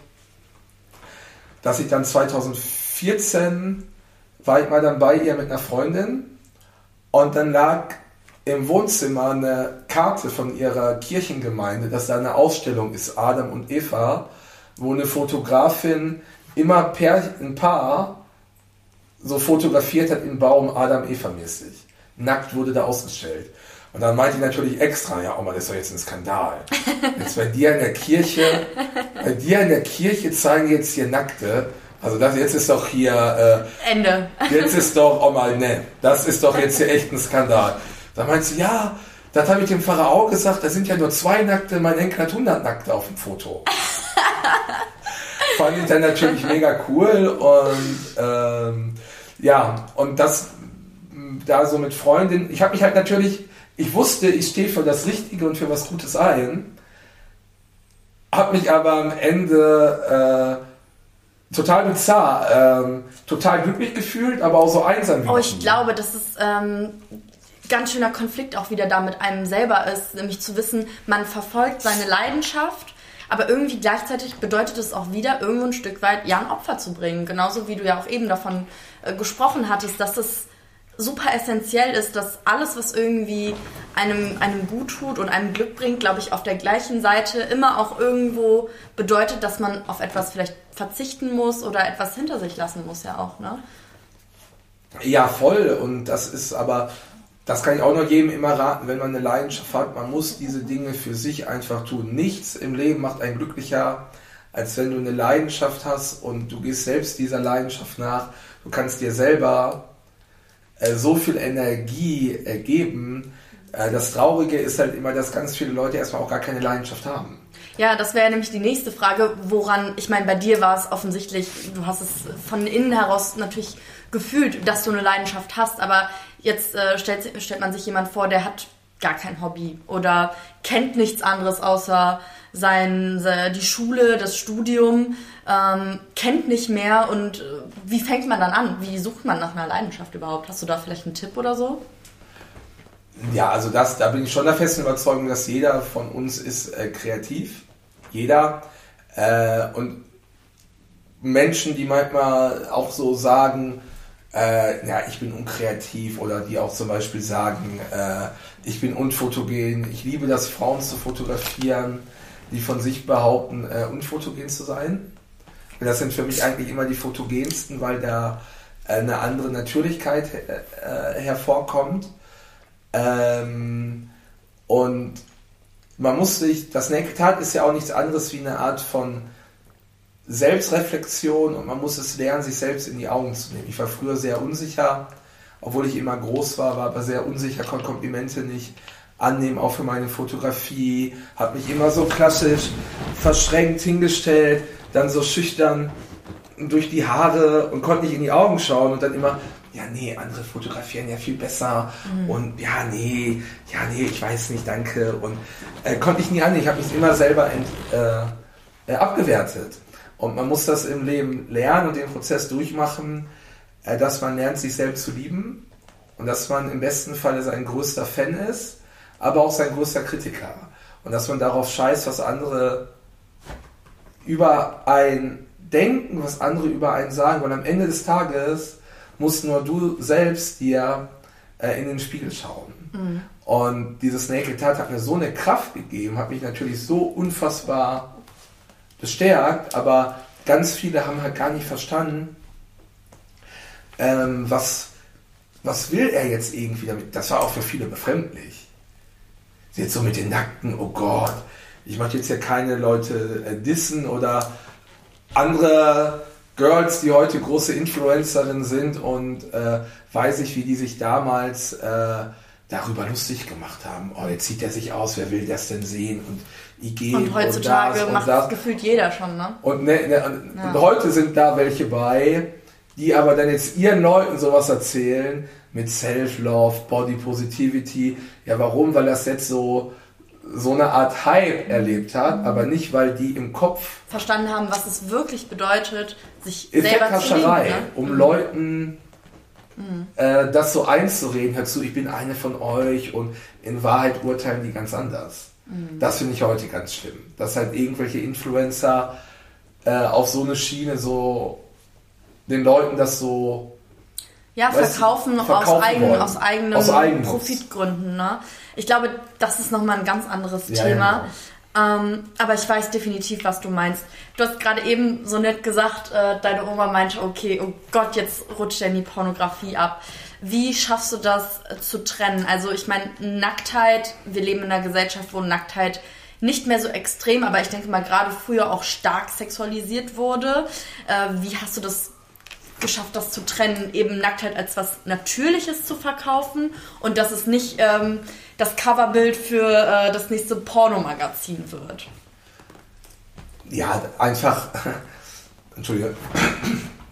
dass ich dann 2014 war ich mal dann bei ihr mit einer Freundin. Und dann lag im Wohnzimmer eine Karte von ihrer Kirchengemeinde, dass da eine Ausstellung ist, Adam und Eva, wo eine Fotografin immer per ein Paar so fotografiert hat im Baum Adam-Eva-mäßig. Nackt wurde da ausgestellt. Und dann meinte ich natürlich extra, ja, Oma, das ist doch jetzt ein Skandal. Jetzt bei dir in der Kirche, bei dir in der Kirche zeigen jetzt hier Nackte. Also das jetzt ist doch hier äh, Ende. Jetzt ist doch, Oma, ne, das ist doch jetzt hier echt ein Skandal. Da meint sie, ja, das habe ich dem Pfarrer auch gesagt, da sind ja nur zwei Nackte, mein Enkel hat 100 Nackte auf dem Foto. Fand ich dann natürlich mega cool und ähm, ja, und das da so mit Freundin, ich habe mich halt natürlich, ich wusste, ich stehe für das Richtige und für was Gutes ein, habe mich aber am Ende äh, total bizarr, ähm, total glücklich gefühlt, aber auch so einsam. Oh, ich glaube, das ist ähm, ganz schöner Konflikt auch wieder da mit einem selber ist, nämlich zu wissen, man verfolgt seine Leidenschaft aber irgendwie gleichzeitig bedeutet es auch wieder, irgendwo ein Stück weit ja ein Opfer zu bringen. Genauso wie du ja auch eben davon äh, gesprochen hattest, dass es super essentiell ist, dass alles, was irgendwie einem, einem gut tut und einem Glück bringt, glaube ich, auf der gleichen Seite immer auch irgendwo bedeutet, dass man auf etwas vielleicht verzichten muss oder etwas hinter sich lassen muss, ja auch, ne? Ja, voll. Und das ist aber das kann ich auch noch jedem immer raten, wenn man eine Leidenschaft hat, man muss diese Dinge für sich einfach tun. Nichts im Leben macht einen glücklicher, als wenn du eine Leidenschaft hast und du gehst selbst dieser Leidenschaft nach. Du kannst dir selber äh, so viel Energie äh, geben. Äh, das Traurige ist halt immer, dass ganz viele Leute erstmal auch gar keine Leidenschaft haben. Ja, das wäre nämlich die nächste Frage, woran, ich meine, bei dir war es offensichtlich, du hast es von innen heraus natürlich gefühlt, dass du eine Leidenschaft hast, aber jetzt äh, stellt, stellt man sich jemand vor, der hat gar kein Hobby oder kennt nichts anderes außer sein, die Schule, das Studium, ähm, kennt nicht mehr und äh, wie fängt man dann an? Wie sucht man nach einer Leidenschaft überhaupt? Hast du da vielleicht einen Tipp oder so? Ja, also das, da bin ich schon der festen Überzeugung, dass jeder von uns ist äh, kreativ. Jeder. Äh, und Menschen, die manchmal auch so sagen, äh, ja, ich bin unkreativ oder die auch zum Beispiel sagen, äh, ich bin unfotogen, ich liebe das, Frauen zu fotografieren, die von sich behaupten, äh, unfotogen zu sein. Das sind für mich eigentlich immer die fotogensten, weil da äh, eine andere Natürlichkeit äh, hervorkommt. Ähm, und man muss sich, das Naked Art ist ja auch nichts anderes wie eine Art von Selbstreflexion und man muss es lernen, sich selbst in die Augen zu nehmen. Ich war früher sehr unsicher, obwohl ich immer groß war, war aber sehr unsicher, konnte Komplimente nicht annehmen, auch für meine Fotografie, habe mich immer so klassisch verschränkt hingestellt, dann so schüchtern durch die Haare und konnte nicht in die Augen schauen und dann immer, ja, nee, andere fotografieren ja viel besser mhm. und ja, nee, ja, nee, ich weiß nicht, danke und äh, konnte ich nie annehmen, ich habe mich immer selber ent, äh, äh, abgewertet. Und man muss das im Leben lernen und den Prozess durchmachen, äh, dass man lernt, sich selbst zu lieben und dass man im besten Falle sein größter Fan ist, aber auch sein größter Kritiker. Und dass man darauf scheißt, was andere über ein denken, was andere über einen sagen, weil am Ende des Tages musst nur du selbst dir äh, in den Spiegel schauen. Mhm. Und dieses Naked Tat hat mir so eine Kraft gegeben, hat mich natürlich so unfassbar bestärkt, aber ganz viele haben halt gar nicht verstanden, ähm, was, was will er jetzt irgendwie damit. Das war auch für viele befremdlich. Jetzt so mit den Nackten, oh Gott, ich möchte jetzt ja keine Leute äh, dissen oder andere Girls, die heute große Influencerinnen sind und äh, weiß ich, wie die sich damals äh, darüber lustig gemacht haben. Oh, jetzt sieht er sich aus, wer will das denn sehen? Und IG und heutzutage und macht das gefühlt jeder schon, ne? Und, ne, ne, und ja. heute sind da welche bei, die aber dann jetzt ihren Leuten sowas erzählen mit Self-Love, Body Positivity. Ja, warum? Weil das jetzt so so eine Art Hype erlebt hat, aber nicht, weil die im Kopf verstanden haben, was es wirklich bedeutet, sich selber zu lieben, ne? um mhm. Leuten mhm. äh, das so einzureden, hör zu, ich bin eine von euch und in Wahrheit urteilen die ganz anders. Mhm. Das finde ich heute ganz schlimm. Dass halt irgendwelche Influencer äh, auf so eine Schiene so den Leuten das so ja, verkaufen, verkaufen aus, eigen, aus, eigenen aus eigenen Profitgründen. Ne? Ich glaube, das ist nochmal ein ganz anderes ja, Thema. Ja, genau. ähm, aber ich weiß definitiv, was du meinst. Du hast gerade eben so nett gesagt, äh, deine Oma meinte, okay, oh Gott, jetzt rutscht er in die Pornografie ab. Wie schaffst du das äh, zu trennen? Also ich meine, Nacktheit, wir leben in einer Gesellschaft, wo Nacktheit nicht mehr so extrem, aber ich denke mal gerade früher auch stark sexualisiert wurde. Äh, wie hast du das geschafft, das zu trennen, eben Nacktheit als was Natürliches zu verkaufen und dass es nicht ähm, das Coverbild für äh, das nächste Pornomagazin wird. Ja, einfach. Entschuldige.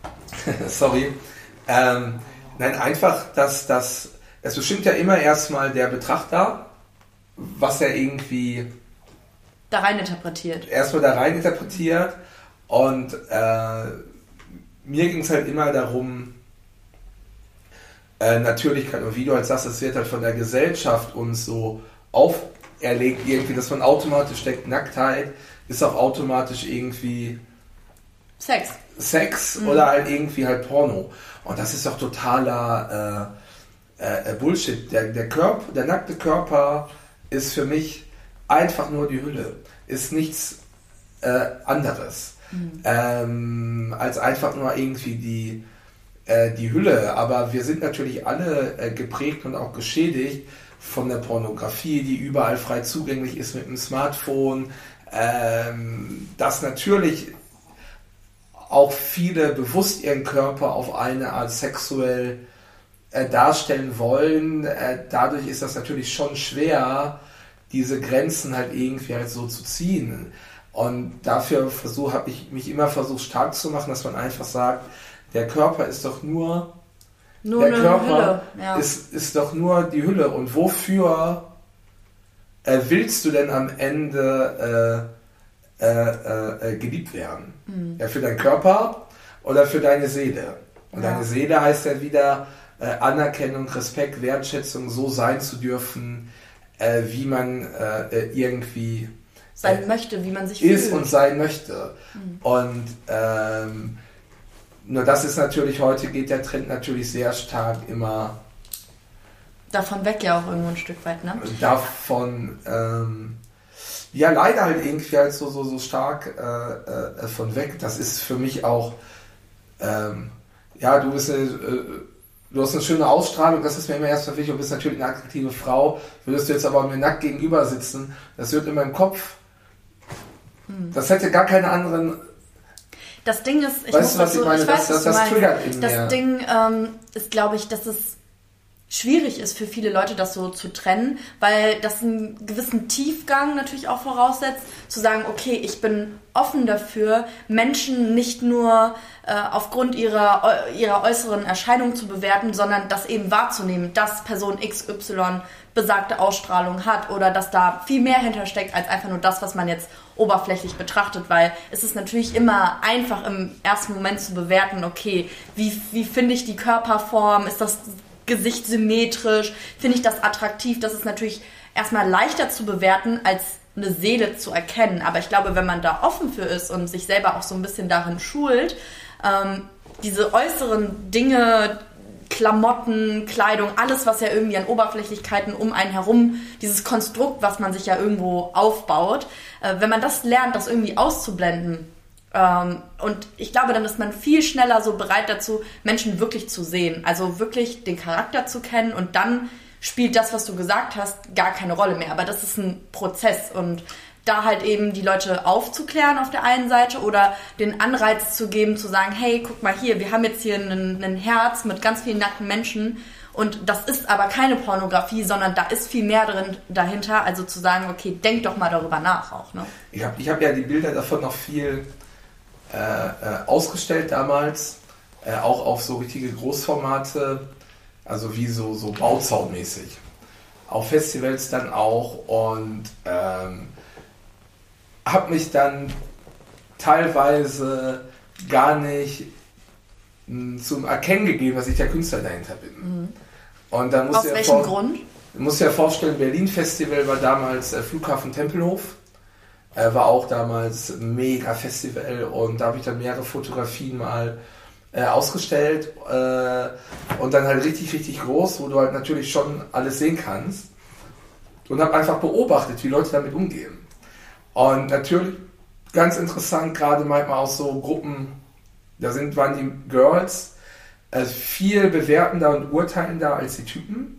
Sorry. Ähm, nein, einfach, dass das. Es bestimmt ja immer erstmal der Betrachter, was er irgendwie. Da rein interpretiert. Erstmal da rein interpretiert und. Äh, mir ging es halt immer darum, äh, Natürlichkeit und wie du halt sagst, es wird halt von der Gesellschaft uns so auferlegt, irgendwie, dass man automatisch denkt, Nacktheit ist auch automatisch irgendwie Sex. Sex mhm. oder halt irgendwie halt Porno. Und das ist doch totaler äh, äh, Bullshit. Der, der, Körper, der nackte Körper ist für mich einfach nur die Hülle, ist nichts äh, anderes mhm. ähm, als einfach nur irgendwie die, äh, die Hülle. Aber wir sind natürlich alle äh, geprägt und auch geschädigt von der Pornografie, die überall frei zugänglich ist mit dem Smartphone. Ähm, dass natürlich auch viele bewusst ihren Körper auf eine Art sexuell äh, darstellen wollen. Äh, dadurch ist das natürlich schon schwer, diese Grenzen halt irgendwie halt so zu ziehen. Und dafür habe ich mich immer versucht stark zu machen, dass man einfach sagt, der Körper ist doch nur, nur der Körper ja. ist, ist doch nur die Hülle. Und wofür äh, willst du denn am Ende äh, äh, äh geliebt werden? Mhm. Ja, für deinen Körper oder für deine Seele? Und ja. deine Seele heißt ja wieder äh, Anerkennung, Respekt, Wertschätzung, so sein zu dürfen, äh, wie man irgendwie sein äh, möchte, wie man sich ist fühlt. und sein möchte. Mhm. Und ähm, nur das ist natürlich, heute geht der Trend natürlich sehr stark immer davon weg ja auch irgendwo ein Stück weit, ne? Davon, ähm, ja, leider halt irgendwie halt so, so, so stark äh, äh, von weg. Das ist für mich auch, ähm, ja, du bist eine, äh, du hast eine schöne Ausstrahlung, das ist mir immer erst wichtig, du bist natürlich eine attraktive Frau, würdest du jetzt aber mir nackt gegenüber sitzen, das wird in meinem Kopf hm. Das hätte gar keine anderen. Das Ding ist, ich weißt du, was ich meine? Ich weiß, das, das, das triggert in Das mir. Ding ähm, ist, glaube ich, dass es schwierig ist für viele Leute, das so zu trennen, weil das einen gewissen Tiefgang natürlich auch voraussetzt, zu sagen, okay, ich bin offen dafür, Menschen nicht nur äh, aufgrund ihrer, ihrer äußeren Erscheinung zu bewerten, sondern das eben wahrzunehmen, dass Person XY besagte Ausstrahlung hat oder dass da viel mehr hintersteckt als einfach nur das, was man jetzt oberflächlich betrachtet, weil es ist natürlich immer einfach im ersten Moment zu bewerten, okay, wie, wie finde ich die Körperform, ist das Gesicht symmetrisch, finde ich das attraktiv, das ist natürlich erstmal leichter zu bewerten als eine Seele zu erkennen. Aber ich glaube, wenn man da offen für ist und sich selber auch so ein bisschen darin schult, ähm, diese äußeren Dinge, Klamotten, Kleidung, alles, was ja irgendwie an Oberflächlichkeiten um einen herum, dieses Konstrukt, was man sich ja irgendwo aufbaut, äh, wenn man das lernt, das irgendwie auszublenden, und ich glaube, dann ist man viel schneller so bereit dazu, Menschen wirklich zu sehen, also wirklich den Charakter zu kennen und dann spielt das, was du gesagt hast, gar keine Rolle mehr. Aber das ist ein Prozess und da halt eben die Leute aufzuklären auf der einen Seite oder den Anreiz zu geben, zu sagen, hey, guck mal hier, wir haben jetzt hier ein Herz mit ganz vielen nackten Menschen und das ist aber keine Pornografie, sondern da ist viel mehr drin dahinter. Also zu sagen, okay, denk doch mal darüber nach auch. Ne? Ich habe ich hab ja die Bilder davon noch viel äh, äh, ausgestellt damals, äh, auch auf so richtige Großformate, also wie so, so Bauzaunmäßig. auf Festivals dann auch und ähm, habe mich dann teilweise gar nicht mh, zum Erkennen gegeben, dass ich der Künstler dahinter bin. Mhm. Und dann Aus welchem Grund? Du musst dir vorstellen, Berlin Festival war damals äh, Flughafen Tempelhof. Äh, war auch damals mega Festival und da habe ich dann mehrere Fotografien mal äh, ausgestellt äh, und dann halt richtig, richtig groß, wo du halt natürlich schon alles sehen kannst. Und habe einfach beobachtet, wie Leute damit umgehen. Und natürlich ganz interessant, gerade manchmal auch so Gruppen, da sind, waren die Girls äh, viel bewertender und urteilender als die Typen.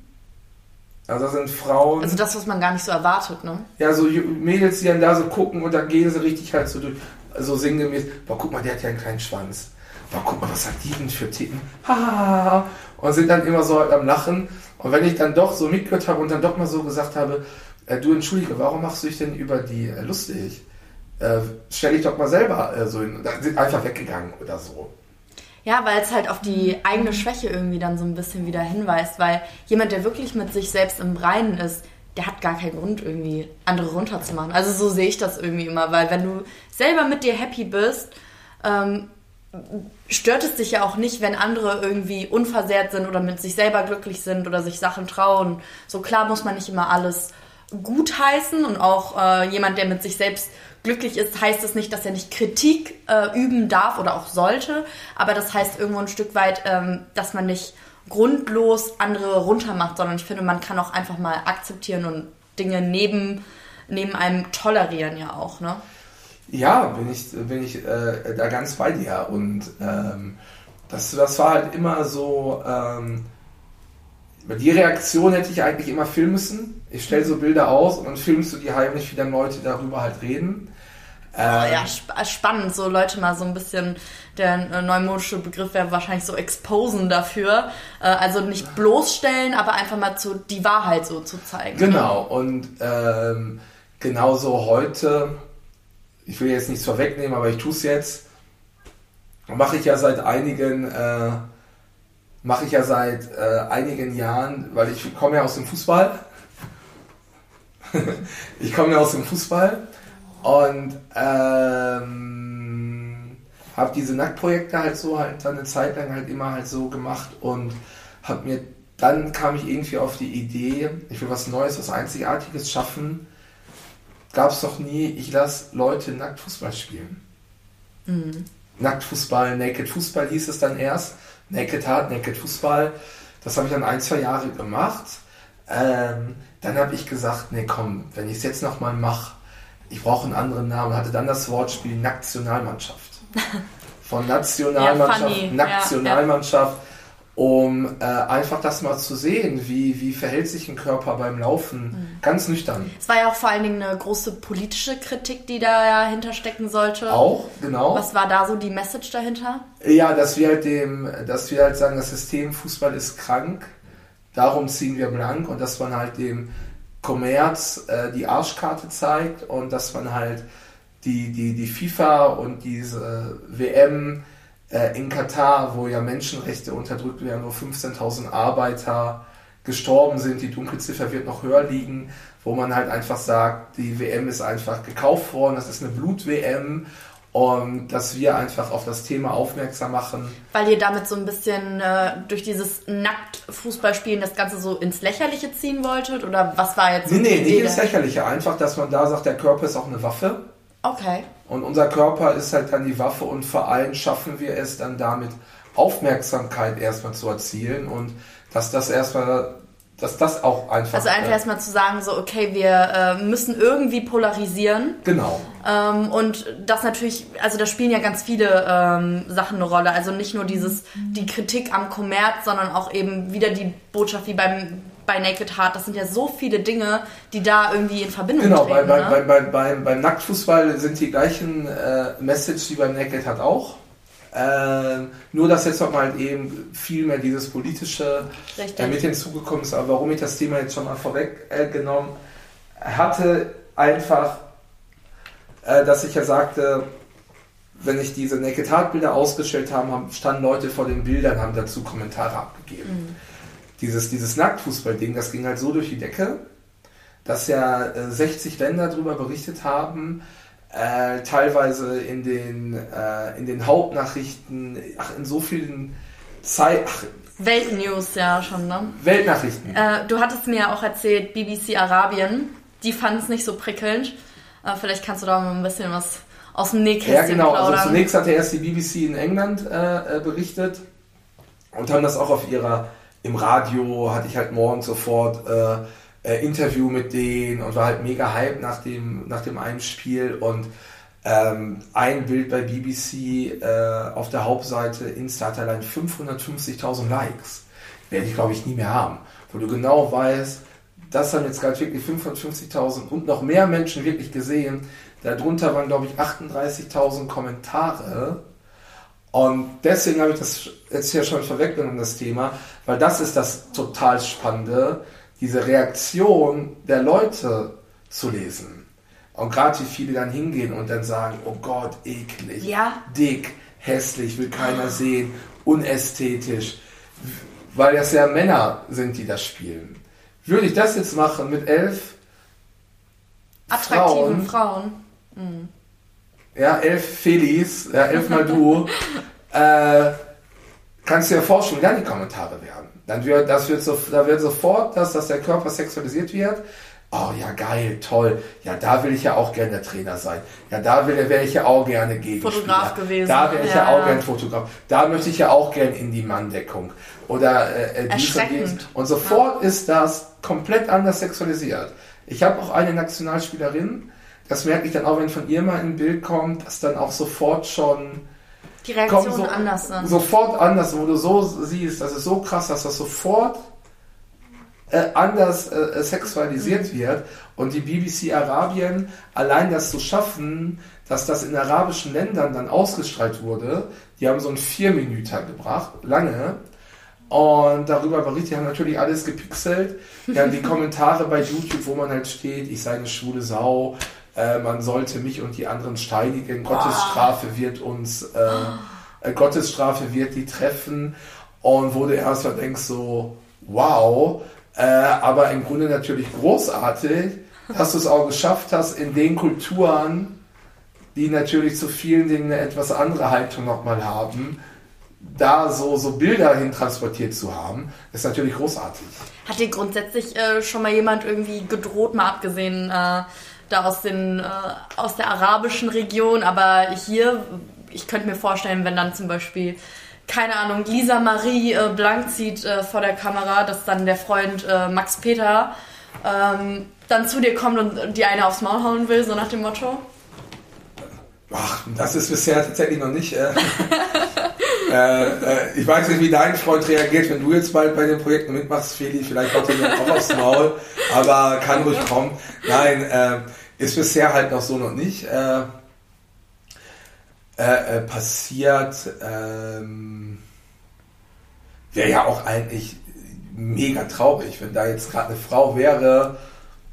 Also das sind Frauen. Also das, was man gar nicht so erwartet, ne? Ja, so Mädels, die dann da so gucken und dann gehen sie richtig halt so durch, so sinngemäß, boah, guck mal, der hat ja einen kleinen Schwanz. Boah, guck mal, was hat die denn für Titten? Ha! Und sind dann immer so halt am Lachen. Und wenn ich dann doch so mitgehört habe und dann doch mal so gesagt habe, äh, du entschuldige, warum machst du dich denn über die äh, lustig? Äh, stell dich doch mal selber äh, so hin. Da sind einfach weggegangen oder so. Ja, weil es halt auf die eigene Schwäche irgendwie dann so ein bisschen wieder hinweist, weil jemand, der wirklich mit sich selbst im Reinen ist, der hat gar keinen Grund, irgendwie andere runterzumachen. Also so sehe ich das irgendwie immer, weil wenn du selber mit dir happy bist, ähm, stört es dich ja auch nicht, wenn andere irgendwie unversehrt sind oder mit sich selber glücklich sind oder sich Sachen trauen. So klar muss man nicht immer alles gutheißen und auch äh, jemand, der mit sich selbst glücklich ist, heißt es nicht, dass er nicht Kritik äh, üben darf oder auch sollte, aber das heißt irgendwo ein Stück weit, ähm, dass man nicht grundlos andere runtermacht, sondern ich finde, man kann auch einfach mal akzeptieren und Dinge neben, neben einem tolerieren ja auch, ne? Ja, bin ich, bin ich äh, da ganz bei dir und ähm, das, das war halt immer so, ähm, die Reaktion hätte ich eigentlich immer filmen müssen. Ich stelle so Bilder aus und dann filmst du die heimlich, wie dann Leute darüber halt reden. Ähm, ja, sp spannend, so Leute mal so ein bisschen, der äh, neumodische Begriff wäre wahrscheinlich so exposen dafür. Äh, also nicht bloßstellen, aber einfach mal zu, die Wahrheit so zu zeigen. Genau, und ähm, genauso heute, ich will jetzt nichts vorwegnehmen, aber ich tue es jetzt, mache ich ja seit einigen, äh, mache ich ja seit äh, einigen Jahren, weil ich komme ja aus dem Fußball. ich komme ja aus dem Fußball und ähm, habe diese Nacktprojekte halt so halt dann eine Zeit lang halt immer halt so gemacht und habe mir dann kam ich irgendwie auf die Idee, ich will was Neues, was Einzigartiges schaffen. Gab es doch nie, ich lasse Leute nackt Fußball spielen. Mhm. Nackt Fußball, Naked Fußball hieß es dann erst. Naked Hard, Naked Fußball. Das habe ich dann ein, zwei Jahre gemacht. Ähm, dann habe ich gesagt, nee komm, wenn ich es jetzt nochmal mache, ich brauche einen anderen Namen, hatte dann das Wortspiel Nationalmannschaft. Von Nationalmannschaft, ja, Nationalmannschaft, ja, um äh, einfach das mal zu sehen, wie, wie verhält sich ein Körper beim Laufen, mhm. ganz nüchtern. Es war ja auch vor allen Dingen eine große politische Kritik, die dahinter stecken sollte. Auch, genau. Was war da so die Message dahinter? Ja, dass wir halt dem, dass wir halt sagen, das System Fußball ist krank, darum ziehen wir blank und dass man halt dem Kommerz äh, die Arschkarte zeigt und dass man halt die, die, die FIFA und diese WM äh, in Katar, wo ja Menschenrechte unterdrückt werden, wo 15.000 Arbeiter gestorben sind, die Dunkelziffer wird noch höher liegen, wo man halt einfach sagt, die WM ist einfach gekauft worden, das ist eine Blut-WM und dass wir einfach auf das Thema aufmerksam machen. Weil ihr damit so ein bisschen äh, durch dieses Nackt-Fußballspielen das Ganze so ins Lächerliche ziehen wolltet? Oder was war jetzt so Nee, nee, nicht ins Lächerliche. Einfach, dass man da sagt, der Körper ist auch eine Waffe. Okay. Und unser Körper ist halt dann die Waffe und vor allem schaffen wir es dann damit, Aufmerksamkeit erstmal zu erzielen und dass das erstmal dass das auch einfach. Also einfach äh, erstmal zu sagen, so, okay, wir äh, müssen irgendwie polarisieren. Genau. Ähm, und das natürlich, also da spielen ja ganz viele ähm, Sachen eine Rolle. Also nicht nur dieses, die Kritik am Kommerz, sondern auch eben wieder die Botschaft wie beim bei Naked Heart. Das sind ja so viele Dinge, die da irgendwie in Verbindung genau, treten. Genau, bei, ne? bei, bei, beim, beim Nacktfußball sind die gleichen äh, Message wie beim Naked Heart auch. Ähm, nur, dass jetzt nochmal eben viel mehr dieses politische äh, mit hinzugekommen ist. Aber warum ich das Thema jetzt schon mal vorweggenommen äh, hatte, einfach, äh, dass ich ja sagte, wenn ich diese Naked Heart Bilder ausgestellt habe, standen Leute vor den Bildern, haben dazu Kommentare abgegeben. Mhm. dieses, dieses Nacktfußball-Ding, das ging halt so durch die Decke, dass ja äh, 60 Länder darüber berichtet haben, äh, teilweise in den, äh, in den Hauptnachrichten, ach, in so vielen Zeit, ach, Weltnews, ja, schon, ne? Weltnachrichten. Äh, du hattest mir ja auch erzählt, BBC Arabien, die fanden es nicht so prickelnd. Äh, vielleicht kannst du da mal ein bisschen was aus dem Nähkästchen Ja, genau. plaudern. Also zunächst hatte erst die BBC in England äh, äh, berichtet und haben das auch auf ihrer, im Radio hatte ich halt morgens sofort äh, Interview mit denen und war halt mega hype nach dem, nach dem einen Spiel und ähm, ein Bild bei BBC äh, auf der Hauptseite Insta hat allein 550.000 Likes. Werde ich glaube ich nie mehr haben. Wo du genau weißt, das haben jetzt gerade wirklich 550.000 und noch mehr Menschen wirklich gesehen. Darunter waren glaube ich 38.000 Kommentare. Und deswegen habe ich das jetzt hier schon vorweggenommen, das Thema, weil das ist das total Spannende, diese Reaktion der Leute zu lesen. Und gerade wie viele dann hingehen und dann sagen, oh Gott, eklig, Ja. dick, hässlich, will keiner sehen, unästhetisch. Weil das ja Männer sind, die das spielen. Würde ich das jetzt machen mit elf Attraktiven Frauen, Frauen. ja, elf Felis, ja, elfmal du, äh, kannst du dir vorstellen, wie dann die Kommentare werden. Dann wird, das wird so, da wird sofort, dass, dass der Körper sexualisiert wird. Oh ja, geil, toll. Ja, da will ich ja auch gerne Trainer sein. Ja, da will, wäre ich ja auch gerne Gegenspieler. Fotograf gewesen. Da wäre ich ja, Ja. auch gerne Fotograf. Da möchte ich ja auch gerne in die Manndeckung. Oder äh, dies und jenes. Und sofort ist das komplett anders sexualisiert. Ich habe auch eine Nationalspielerin, das merke ich dann auch, wenn von ihr mal ein Bild kommt, dass dann auch sofort schon Die kommen Reaktionen so, anders sind. sofort anders, wo du so siehst, das ist so krass, dass das sofort äh, anders äh, sexualisiert wird und die BBC Arabien allein das zu schaffen, dass das in arabischen Ländern dann ausgestrahlt wurde, die haben so ein vier Minüter gebracht, lange, und darüber berichtet, die haben natürlich alles gepixelt. Die haben die Kommentare bei YouTube, wo man halt steht, ich sei eine schwule Sau, äh, man sollte mich und die anderen steinigen, Gottes Strafe wird uns, äh, äh, Gottes Strafe wird die treffen. Und wo du erstmal denkst so, wow, äh, aber im Grunde natürlich großartig, dass du es auch geschafft hast, in den Kulturen, die natürlich zu vielen Dingen eine etwas andere Haltung nochmal haben, da so, so Bilder hin transportiert zu haben, ist natürlich großartig. Hat dir grundsätzlich äh, schon mal jemand irgendwie gedroht, mal abgesehen äh, da aus, den, äh, aus der arabischen Region, aber hier, ich könnte mir vorstellen, wenn dann zum Beispiel, keine Ahnung, Lisa Marie äh, blank zieht äh, vor der Kamera, dass dann der Freund äh, Max Peter ähm, dann zu dir kommt und die eine aufs Maul hauen will, so nach dem Motto. Ach, das ist bisher tatsächlich noch nicht. Äh, äh, äh, ich weiß nicht, wie dein Freund reagiert, wenn du jetzt bald bei den Projekten mitmachst, Feli. Vielleicht kommt er auch aufs Maul, aber kann ruhig kommen. Nein, äh, ist bisher halt noch so noch nicht äh, äh, äh, passiert. Ähm, Wäre ja auch eigentlich mega traurig, wenn da jetzt gerade eine Frau wäre,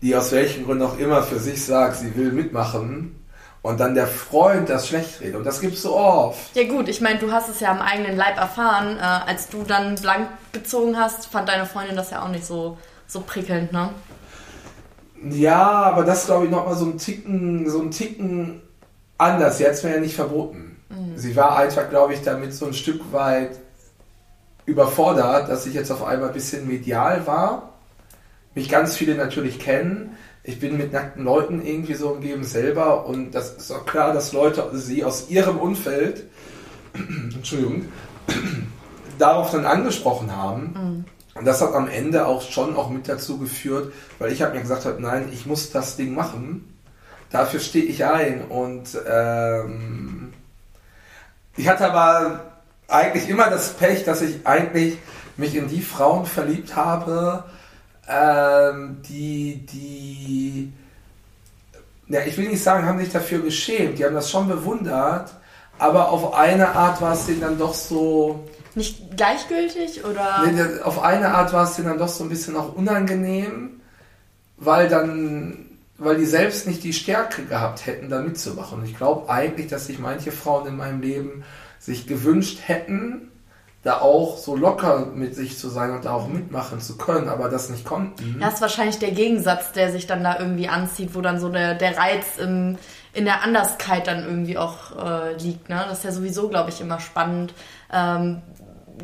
die aus welchen Gründen auch immer für sich sagt, sie will mitmachen und dann der Freund das schlecht redet. Und das gibt's so oft. Ja gut, ich meine, du hast es ja am eigenen Leib erfahren. Äh, als du dann blank gezogen hast, fand deine Freundin das ja auch nicht so, so prickelnd, ne? Ja, aber das glaube ich nochmal so ein Ticken, so ein Ticken anders. Sie hat es mir ja nicht verboten. Sie war einfach, glaube ich, damit so ein Stück weit überfordert, dass ich jetzt auf einmal ein bisschen medial war. Mich ganz viele natürlich kennen. Ich bin mit nackten Leuten irgendwie so umgeben selber und das ist auch klar, dass Leute sie aus ihrem Umfeld, Entschuldigung, darauf dann angesprochen haben. Und das hat am Ende auch schon auch mit dazu geführt, weil ich habe mir gesagt habe, nein, ich muss das Ding machen. Dafür stehe ich ein. Und ähm, ich hatte aber eigentlich immer das Pech, dass ich eigentlich mich in die Frauen verliebt habe, ähm, die, die, ja, ich will nicht sagen, haben sich dafür geschämt, die haben das schon bewundert, aber auf eine Art war es denen dann doch so, Nicht gleichgültig oder? Nee, auf eine Art war es denen dann doch so ein bisschen auch unangenehm, weil dann, weil die selbst nicht die Stärke gehabt hätten, da mitzumachen. Und ich glaube eigentlich, dass sich manche Frauen in meinem Leben sich gewünscht hätten, da auch so locker mit sich zu sein und da auch mitmachen zu können, aber das nicht konnten. Das ist wahrscheinlich der Gegensatz, der sich dann da irgendwie anzieht, wo dann so der, der Reiz im, in der Anderskeit dann irgendwie auch äh, liegt. Ne? Das ist ja sowieso, glaube ich, immer spannend. Ähm,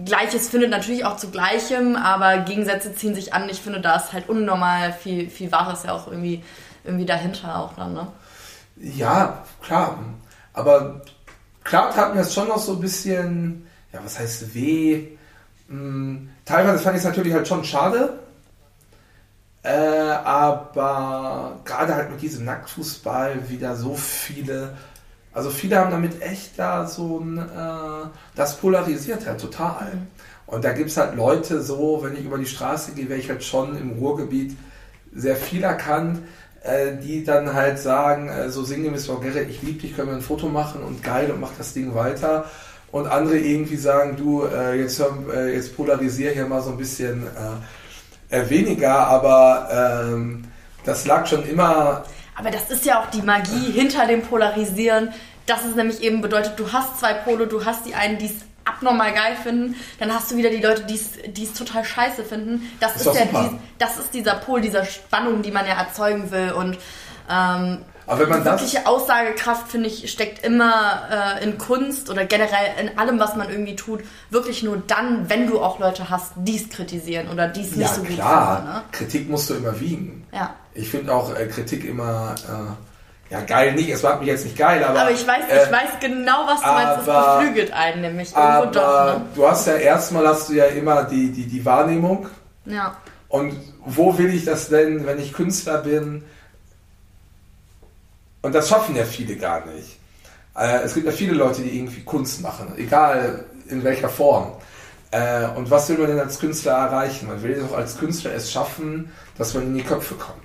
Gleiches findet natürlich auch zu Gleichem, aber Gegensätze ziehen sich an. Ich finde, da ist halt unnormal viel, viel Wahres ja auch irgendwie, irgendwie dahinter auch dann, ne? Ja, klar. Aber klar tat mir das schon noch so ein bisschen, ja, was heißt weh? Hm, teilweise fand ich es natürlich halt schon schade. Äh, aber gerade halt mit diesem Nacktfußball wieder so viele also viele haben damit echt da so ein, äh, das polarisiert halt total. Und da gibt es halt Leute so, wenn ich über die Straße gehe, wäre ich halt schon im Ruhrgebiet sehr viel erkannt, äh, die dann halt sagen, äh, so sinngemäß, Frau Gerrit, ich liebe dich, können wir ein Foto machen und geil und mach das Ding weiter. Und andere irgendwie sagen, du, äh, jetzt, äh, jetzt polarisier hier mal so ein bisschen äh, weniger, aber ähm, das lag schon immer aber das ist ja auch die Magie hinter dem Polarisieren. Das ist nämlich eben bedeutet, du hast zwei Pole, du hast die einen, die es abnormal geil finden, dann hast du wieder die Leute, die es total scheiße finden. Das, das ist, ja die, das ist dieser Pol, dieser Spannung, die man ja erzeugen will. Und ähm, aber wenn man die wirkliche Aussagekraft, finde ich, steckt immer äh, in Kunst oder generell in allem, was man irgendwie tut, wirklich nur dann, wenn du auch Leute hast, die es kritisieren oder die es nicht ja, so gut klar. finden. Ne? Kritik musst du immer wiegen. Ja. Ich finde auch äh, Kritik immer, äh, ja geil nicht, es macht mich jetzt nicht geil, aber... Aber ich weiß, äh, ich weiß genau, was du meinst, es beflügelt einen nämlich irgendwo aber doch. Ne? Du hast ja erstmal hast du ja immer die, die, die Wahrnehmung. Ja. Und wo will ich das denn, wenn ich Künstler bin, und das schaffen ja viele gar nicht. Äh, es gibt ja viele Leute, die irgendwie Kunst machen, egal in welcher Form. Äh, und was will man denn als Künstler erreichen? Man will doch als Künstler es schaffen, dass man in die Köpfe kommt.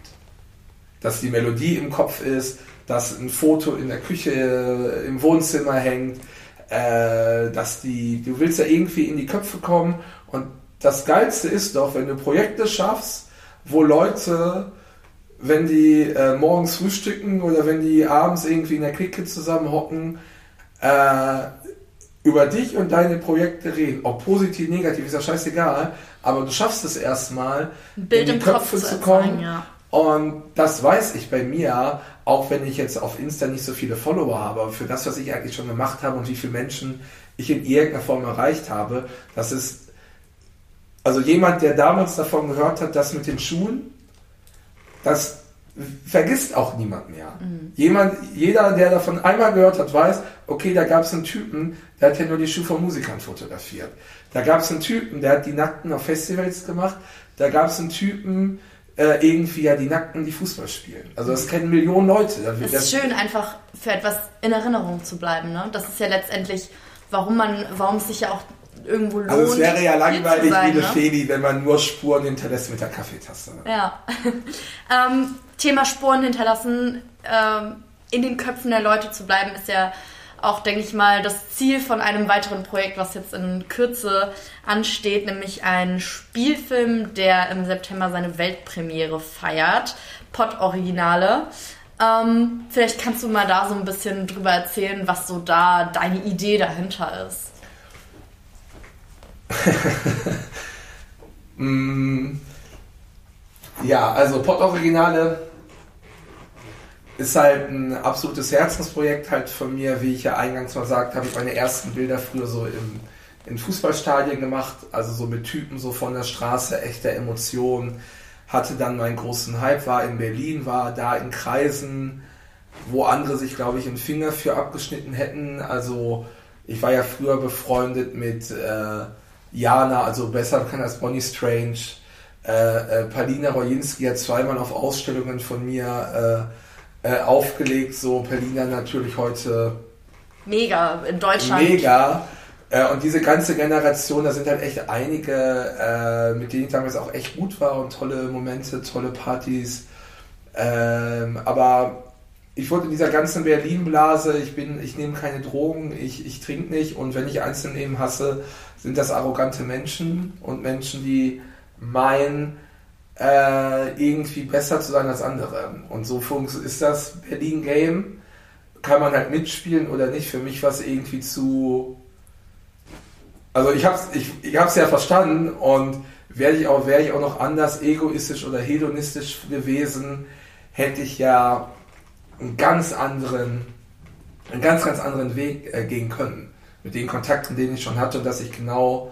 Dass die Melodie im Kopf ist, dass ein Foto in der Küche, im Wohnzimmer hängt, äh, dass die, du willst ja irgendwie in die Köpfe kommen. Und das Geilste ist doch, wenn du Projekte schaffst, wo Leute wenn die äh, morgens frühstücken oder wenn die abends irgendwie in der Clique zusammenhocken, äh, über dich und deine Projekte reden. Ob positiv, negativ, ist ja scheißegal. Aber du schaffst es erstmal, in die Köpfe zu kommen. Ja. Und das weiß ich bei mir, auch wenn ich jetzt auf Insta nicht so viele Follower habe, für das, was ich eigentlich schon gemacht habe und wie viele Menschen ich in irgendeiner Form erreicht habe, das ist, also jemand, der damals davon gehört hat, das mit den Schuhen, das vergisst auch niemand mehr. Mhm. Jemand, jeder, der davon einmal gehört hat, weiß, okay, da gab es einen Typen, der hat ja nur die Schuhe von Musikern fotografiert. Da gab es einen Typen, der hat die Nackten auf Festivals gemacht. Da gab es einen Typen, äh, irgendwie ja die Nackten, die Fußball spielen. Also das kennen Millionen Leute. Es ist schön, einfach für etwas in Erinnerung zu bleiben. Ne? Das ist ja letztendlich, warum man, warum es sich ja auch irgendwo lohnt. Also es wäre ja langweilig sein, wie eine ne? Feli, wenn man nur Spuren hinterlässt mit der Kaffeetasse. Ja. ähm, Thema Spuren hinterlassen, ähm, in den Köpfen der Leute zu bleiben, ist ja auch, denke ich mal, das Ziel von einem weiteren Projekt, was jetzt in Kürze ansteht, nämlich ein Spielfilm, der im September seine Weltpremiere feiert. Pod-Originale. Ähm, vielleicht kannst du mal da so ein bisschen drüber erzählen, was so da deine Idee dahinter ist. mm, ja, also Pott-Originale ist halt ein absolutes Herzensprojekt halt von mir, wie ich ja eingangs mal gesagt habe, ich meine ersten Bilder früher so im, in Fußballstadien gemacht, also so mit Typen so von der Straße, echter Emotionen. Hatte dann meinen großen Hype, war in Berlin, war da in Kreisen, wo andere sich, glaube ich, einen Finger für abgeschnitten hätten. Also ich war ja früher befreundet mit äh, Jana, also besser bekannt als Bonnie Strange äh, äh, Palina Rojinski hat zweimal auf Ausstellungen von mir äh, äh, aufgelegt. So, Palina natürlich heute mega in Deutschland. Mega. Äh, und diese ganze Generation, da sind halt echt einige, äh, mit denen ich damals auch echt gut war und tolle Momente, tolle Partys. Ähm, aber ich wurde in dieser ganzen Berlin-Blase, ich bin, ich nehme keine Drogen, ich, ich trinke nicht und wenn ich Einzelnehmen hasse, sind das arrogante Menschen und Menschen, die meinen, äh, irgendwie besser zu sein als andere. Und so ist das Berlin Game. Kann man halt mitspielen oder nicht. Für mich war es irgendwie zu also ich habe es ich, ich hab's ja verstanden und wäre ich, wär ich auch noch anders egoistisch oder hedonistisch gewesen, hätte ich ja einen ganz anderen, einen ganz, ganz anderen Weg äh, gehen können. Mit den Kontakten, den ich schon hatte und dass ich genau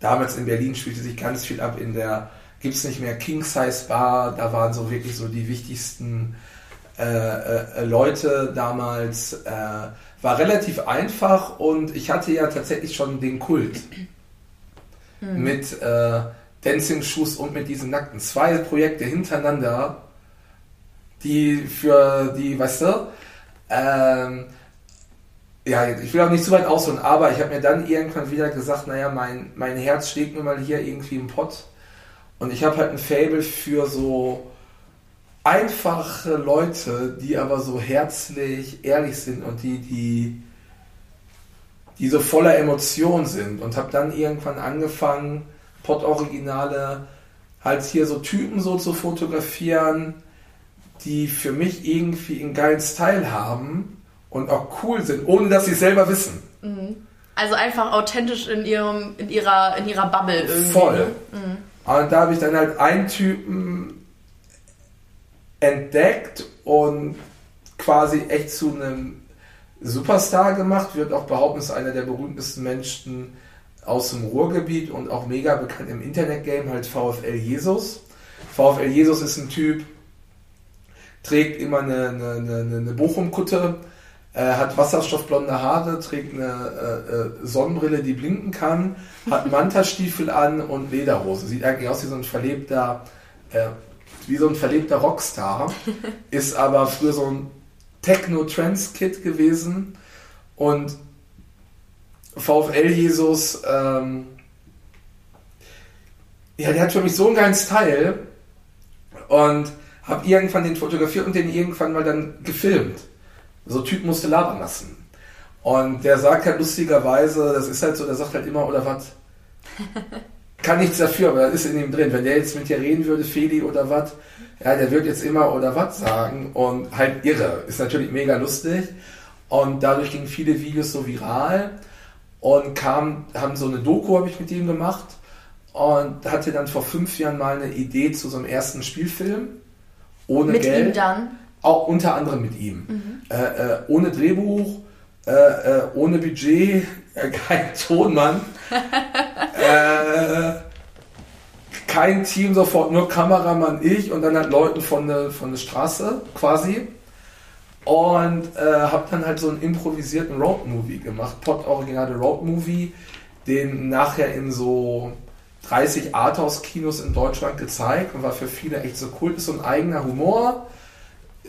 damals in Berlin spielte sich ganz viel ab in der, gibt es nicht mehr King Size Bar, da waren so wirklich so die wichtigsten äh, äh, Leute damals. Äh, war relativ einfach und ich hatte ja tatsächlich schon den Kult mhm. mit äh, Dancing Shoes und mit diesen Nackten. Zwei Projekte hintereinander, die für die, weißt du, ähm, ja, ich will auch nicht zu weit ausholen, aber ich habe mir dann irgendwann wieder gesagt, naja, mein, mein Herz schlägt mir mal hier irgendwie im Pott. Und ich habe halt ein Fable für so einfache Leute, die aber so herzlich, ehrlich sind und die, die, die so voller Emotion sind. Und habe dann irgendwann angefangen, Pott-Originale halt hier so Typen so zu fotografieren, die für mich irgendwie einen geilen Style haben und auch cool sind, ohne dass sie es selber wissen. Mhm. Also einfach authentisch in ihrem, in ihrer, in ihrer Bubble irgendwie. Voll. Ne? Mhm. Und da habe ich dann halt einen Typen entdeckt und quasi echt zu einem Superstar gemacht, wird auch behaupten, ist einer der berühmtesten Menschen aus dem Ruhrgebiet und auch mega bekannt im Internetgame, halt VfL Jesus. VfL Jesus ist ein Typ, trägt immer eine, eine, eine, eine Bochum-Kutte, äh, hat wasserstoffblonde Haare, trägt eine äh, äh, Sonnenbrille, die blinken kann, hat Mantastiefel an und Lederhose. Sieht eigentlich aus wie so ein verlebter, äh, wie so ein verlebter Rockstar. ist aber früher so ein Techno-Trance-Kid gewesen und VfL Jesus, ähm, ja, der hat für mich so einen geilen Style und habe irgendwann den fotografiert und den irgendwann mal dann gefilmt. So Typ musste labern lassen. Und der sagt halt lustigerweise, das ist halt so, der sagt halt immer, oder was? Kann nichts dafür, aber das ist in ihm drin. Wenn der jetzt mit dir reden würde, Feli oder was, ja, der wird jetzt immer oder was sagen und halt irre. Ist natürlich mega lustig. Und dadurch gingen viele Videos so viral und kam, haben so eine Doku habe ich mit ihm gemacht und hatte dann vor fünf Jahren mal eine Idee zu so einem ersten Spielfilm ohne mit Geld. Mit ihm dann? Auch unter anderem mit ihm. Mhm. Äh, äh, ohne Drehbuch, äh, äh ohne Budget, äh, kein Tonmann, äh, kein Team sofort, nur Kameramann, ich und dann halt Leuten von der, von der Straße quasi. Und habe dann halt so einen improvisierten Road-Movie gemacht, Pod-originale Road-Movie, den nachher in so 30 Arthouse-Kinos in Deutschland gezeigt und war für viele echt so cool. Ist so ein eigener Humor.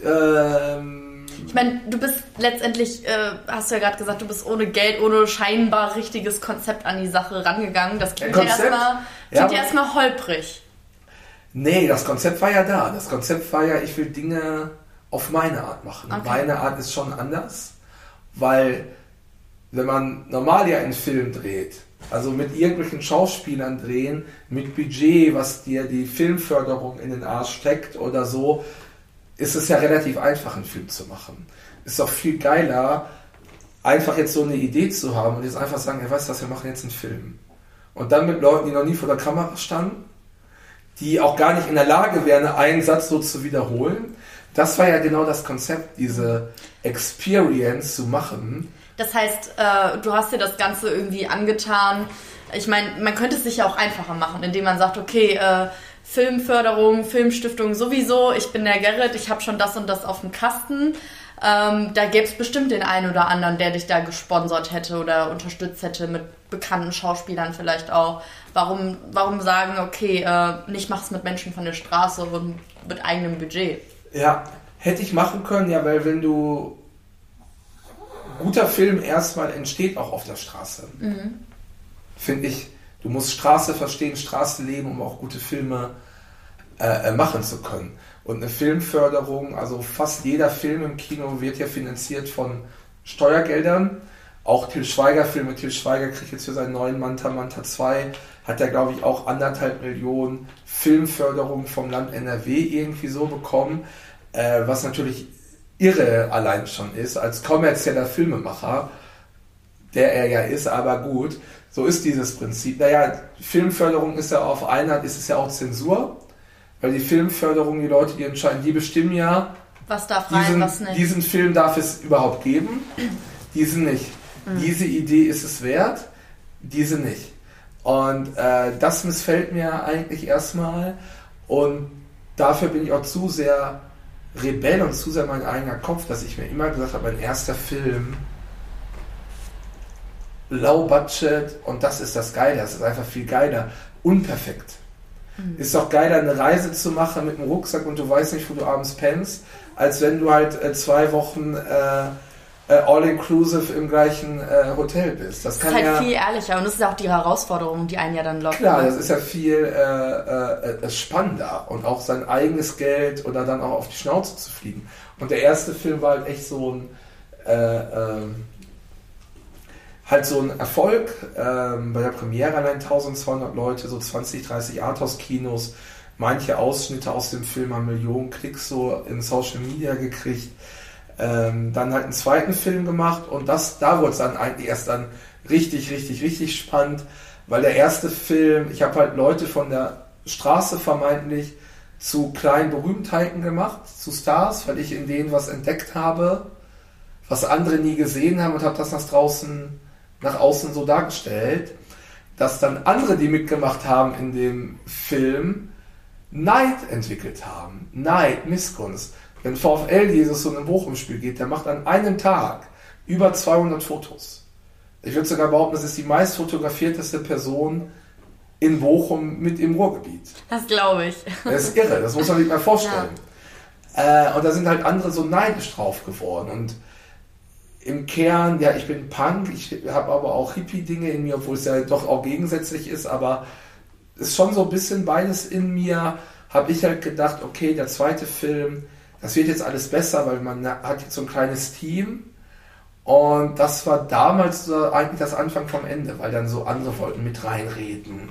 Ähm, ich meine, du bist letztendlich, äh, hast du ja gerade gesagt, du bist ohne Geld, ohne scheinbar richtiges Konzept an die Sache rangegangen. Das klingt ja erstmal ja, erstmal holprig. Nee, das Konzept war ja da. Das Konzept war ja, ich will Dinge auf meine Art machen. Okay. Meine Art ist schon anders, weil wenn man normal ja einen Film dreht, also mit irgendwelchen Schauspielern drehen, mit Budget, was dir die Filmförderung in den Arsch steckt oder so, ist es ja relativ einfach, einen Film zu machen. Ist auch viel geiler, einfach jetzt so eine Idee zu haben und jetzt einfach sagen, hey, weißt du was, wir machen jetzt einen Film. Und dann mit Leuten, die noch nie vor der Kamera standen, die auch gar nicht in der Lage wären, einen Satz so zu wiederholen. Das war ja genau das Konzept, diese Experience zu machen. Das heißt, äh, du hast dir das Ganze irgendwie angetan. Ich meine, man könnte es sich ja auch einfacher machen, indem man sagt, okay, äh, Filmförderung, Filmstiftung sowieso, ich bin der Gerrit, ich habe schon das und das auf dem Kasten. Ähm, da gäbe es bestimmt den einen oder anderen, der dich da gesponsert hätte oder unterstützt hätte mit bekannten Schauspielern vielleicht auch. Warum, warum sagen, okay, äh, nicht mach's mit Menschen von der Straße und mit eigenem Budget? Ja, hätte ich machen können, ja, weil wenn du guter Film erstmal entsteht auch auf der Straße. Mhm. Finde ich. Du musst Straße verstehen, Straße leben, um auch gute Filme äh, äh, machen zu können. Und eine Filmförderung, also fast jeder Film im Kino wird ja finanziert von Steuergeldern. Auch Til Schweiger Filme, Til Schweiger kriegt jetzt für seinen neuen Manta Manta 2, hat er glaube ich auch anderthalb Millionen Filmförderung vom Land NRW irgendwie so bekommen, äh, was natürlich irre allein schon ist, als kommerzieller Filmemacher der er ja ist, aber gut, so ist dieses Prinzip. Naja, Filmförderung ist ja auf Einheit, ist es ja auch Zensur, weil die Filmförderung, die Leute, die entscheiden, die bestimmen ja, was darf rein, diesen, was nicht. diesen Film darf es überhaupt geben, diesen nicht. Mhm. Diese Idee ist es wert, diese nicht. Und äh, das missfällt mir eigentlich erstmal und dafür bin ich auch zu sehr Rebell und sehr mein eigener Kopf, dass ich mir immer gesagt habe, mein erster Film, low budget und das ist das Geile, das ist einfach viel geiler, unperfekt. Mhm. Ist doch geiler, eine Reise zu machen mit einem Rucksack und du weißt nicht, wo du abends pennst, als wenn du halt äh, zwei Wochen äh, all-inclusive im gleichen äh, Hotel bist. Das, das ist halt ja, viel ehrlicher und das ist auch die Herausforderung, die einen ja dann lockt. Klar, das ist ja viel äh, äh, spannender und auch sein eigenes Geld oder dann auch auf die Schnauze zu fliegen. Und der erste Film war halt echt so ein äh, ähm, halt so ein Erfolg. Ähm, bei der Premiere allein 1200 Leute, so 20, 30 Arthouse-Kinos. Manche Ausschnitte aus dem Film haben Millionen Klicks so in Social Media gekriegt. Ähm, dann halt einen zweiten Film gemacht und das, da wurde es dann eigentlich erst dann richtig, richtig, richtig spannend, weil der erste Film, ich habe halt Leute von der Straße vermeintlich zu kleinen Berühmtheiten gemacht, zu Stars, weil ich in denen was entdeckt habe, was andere nie gesehen haben und habe das nach draußen, nach außen so dargestellt, dass dann andere, die mitgemacht haben in dem Film, Neid entwickelt haben. Neid, Missgunst. Wenn VfL Jesus so ein Bochum-Spiel geht, der macht an einem Tag über 200 Fotos. Ich würde sogar behaupten, das ist die meist fotografierteste Person in Bochum mit im Ruhrgebiet. Das glaube ich. Das ist irre, das muss man sich mal vorstellen. Ja. Äh, und da sind halt andere so neidisch drauf geworden. Und im Kern, ja, ich bin Punk, ich habe aber auch Hippie-Dinge in mir, obwohl es ja doch auch gegensätzlich ist, aber es ist schon so ein bisschen beides in mir, habe ich halt gedacht, okay, der zweite Film, das wird jetzt alles besser, weil man hat jetzt so ein kleines Team. Und das war damals eigentlich das Anfang vom Ende, weil dann so andere wollten mit reinreden.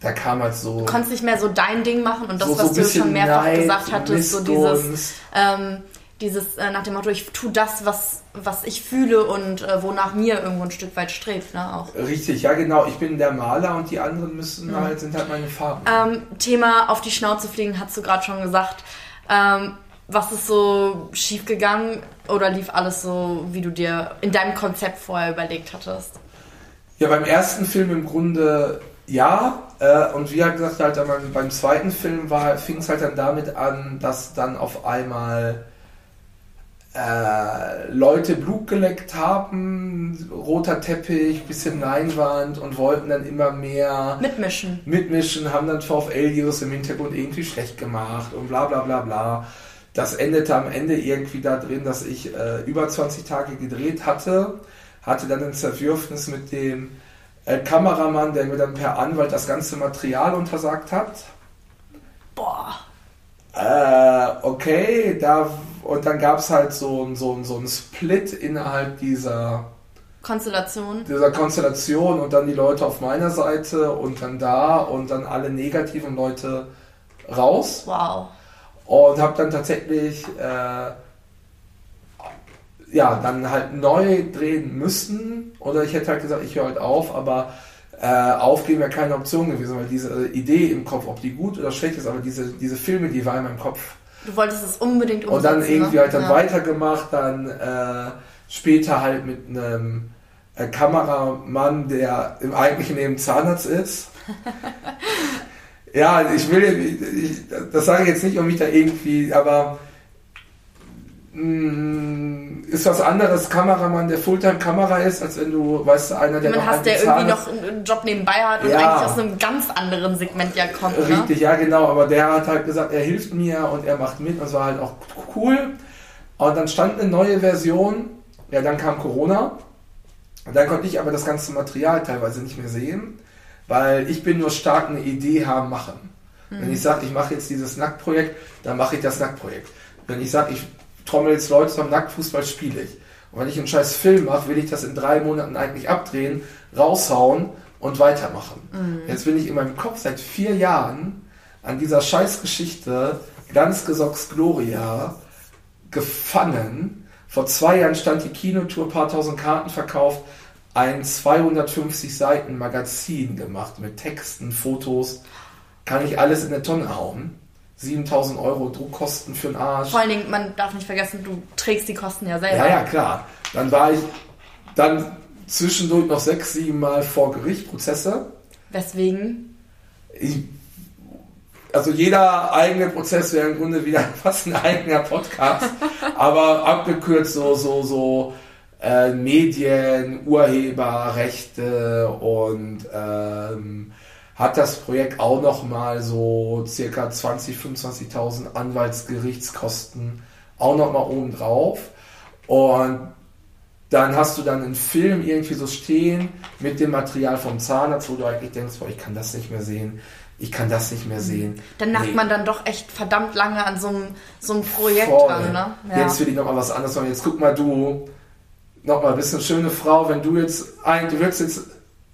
Da kam halt so. Du konntest nicht mehr so dein Ding machen und das, so, was so du schon mehrfach Neid, gesagt hattest, so dieses, ähm, dieses äh, nach dem Motto, ich tue das, was, was ich fühle und äh, wonach mir irgendwo ein Stück weit strebt, ne? Auch. Richtig, ja genau. Ich bin der Maler und die anderen müssen mhm. halt, sind halt meine Farben. Ähm, Thema auf die Schnauze fliegen, hast du gerade schon gesagt. Ähm, was ist so schief gegangen oder lief alles so, wie du dir in deinem Konzept vorher überlegt hattest? Ja, beim ersten Film im Grunde ja. Äh, und wie gesagt, halt beim, beim zweiten Film fing es halt dann damit an, dass dann auf einmal äh, Leute Blut geleckt haben, roter Teppich, bisschen Leinwand und wollten dann immer mehr mitmischen. Mitmischen, haben dann VfL-Virus im Hintergrund irgendwie schlecht gemacht und bla bla bla bla das endete am Ende irgendwie da drin, dass ich äh, über 20 Tage gedreht hatte, hatte dann ein Zerwürfnis mit dem äh, Kameramann, der mir dann per Anwalt das ganze Material untersagt hat. Boah. Äh, okay, da und dann gab es halt so, so, so einen Split innerhalb dieser Konstellation. Dieser Konstellation und dann die Leute auf meiner Seite und dann da und dann alle negativen Leute raus. Wow. Und habe dann tatsächlich äh, ja, dann halt neu drehen müssen. Oder ich hätte halt gesagt, ich höre halt auf, aber äh, aufgeben wäre keine Option gewesen, weil diese Idee im Kopf, ob die gut oder schlecht ist, aber diese, diese Filme, die war in meinem Kopf. Du wolltest es unbedingt umsetzen. Und dann irgendwie ne? halt dann ja. weitergemacht, dann äh, später halt mit einem äh, Kameramann, der im eigentlichen Leben Zahnarzt ist. ja, ich will, ich, das sage ich jetzt nicht, um mich da irgendwie, aber mh, mm, ist was anderes Kameramann, der Fulltime-Kamera ist, als wenn du, weißt du, einer, der Man noch hast, der irgendwie noch einen Job nebenbei hat und ja. eigentlich aus einem ganz anderen Segment ja kommt. Ne? Richtig, ja genau, aber der hat halt gesagt, er hilft mir und er macht mit und das war halt auch cool. Und dann stand eine neue Version, ja, dann kam Corona. Und dann konnte ich aber das ganze Material teilweise nicht mehr sehen. Weil ich bin nur stark eine Idee haben, machen. Mhm. Wenn ich sage, ich mache jetzt dieses Nacktprojekt, dann mache ich das Nacktprojekt. Wenn ich sage, ich trommel jetzt Leute zum Nacktfußball, spiele ich. Und wenn ich einen scheiß Film mache, will ich das in drei Monaten eigentlich abdrehen, raushauen und weitermachen. Mhm. Jetzt bin ich in meinem Kopf seit vier Jahren an dieser Scheißgeschichte Glanzgesocks Gloria gefangen. Vor zwei Jahren stand die Kinotour, paar tausend Karten verkauft ein 250 Seiten Magazin gemacht mit Texten, Fotos. Kann ich alles in eine Tonne hauen. 7000 Euro Druckkosten für den Arsch. Vor allen Dingen, man darf nicht vergessen, du trägst die Kosten ja selber. Ja, ja, klar. Dann war ich dann zwischendurch noch sechs, sieben Mal vor Gericht, Prozesse. Weswegen? Ich, also jeder eigene Prozess wäre im Grunde wieder fast ein eigener Podcast, aber abgekürzt so, so, so äh, Medien, Urheberrechte und ähm, hat das Projekt auch nochmal so circa 20, 25.000 Anwaltsgerichtskosten auch nochmal oben drauf. Und dann hast du dann einen Film irgendwie so stehen mit dem Material vom Zahnarzt, wo du eigentlich denkst, boah, ich kann das nicht mehr sehen, ich kann das nicht mehr sehen. Dann nagt Nee. man dann doch echt verdammt lange an so einem, so einem Projekt Voll. dran, ne? Jetzt will ich nochmal was anderes machen. Jetzt guck mal, du, nochmal, bist eine schöne Frau, wenn du jetzt ein, du willst jetzt,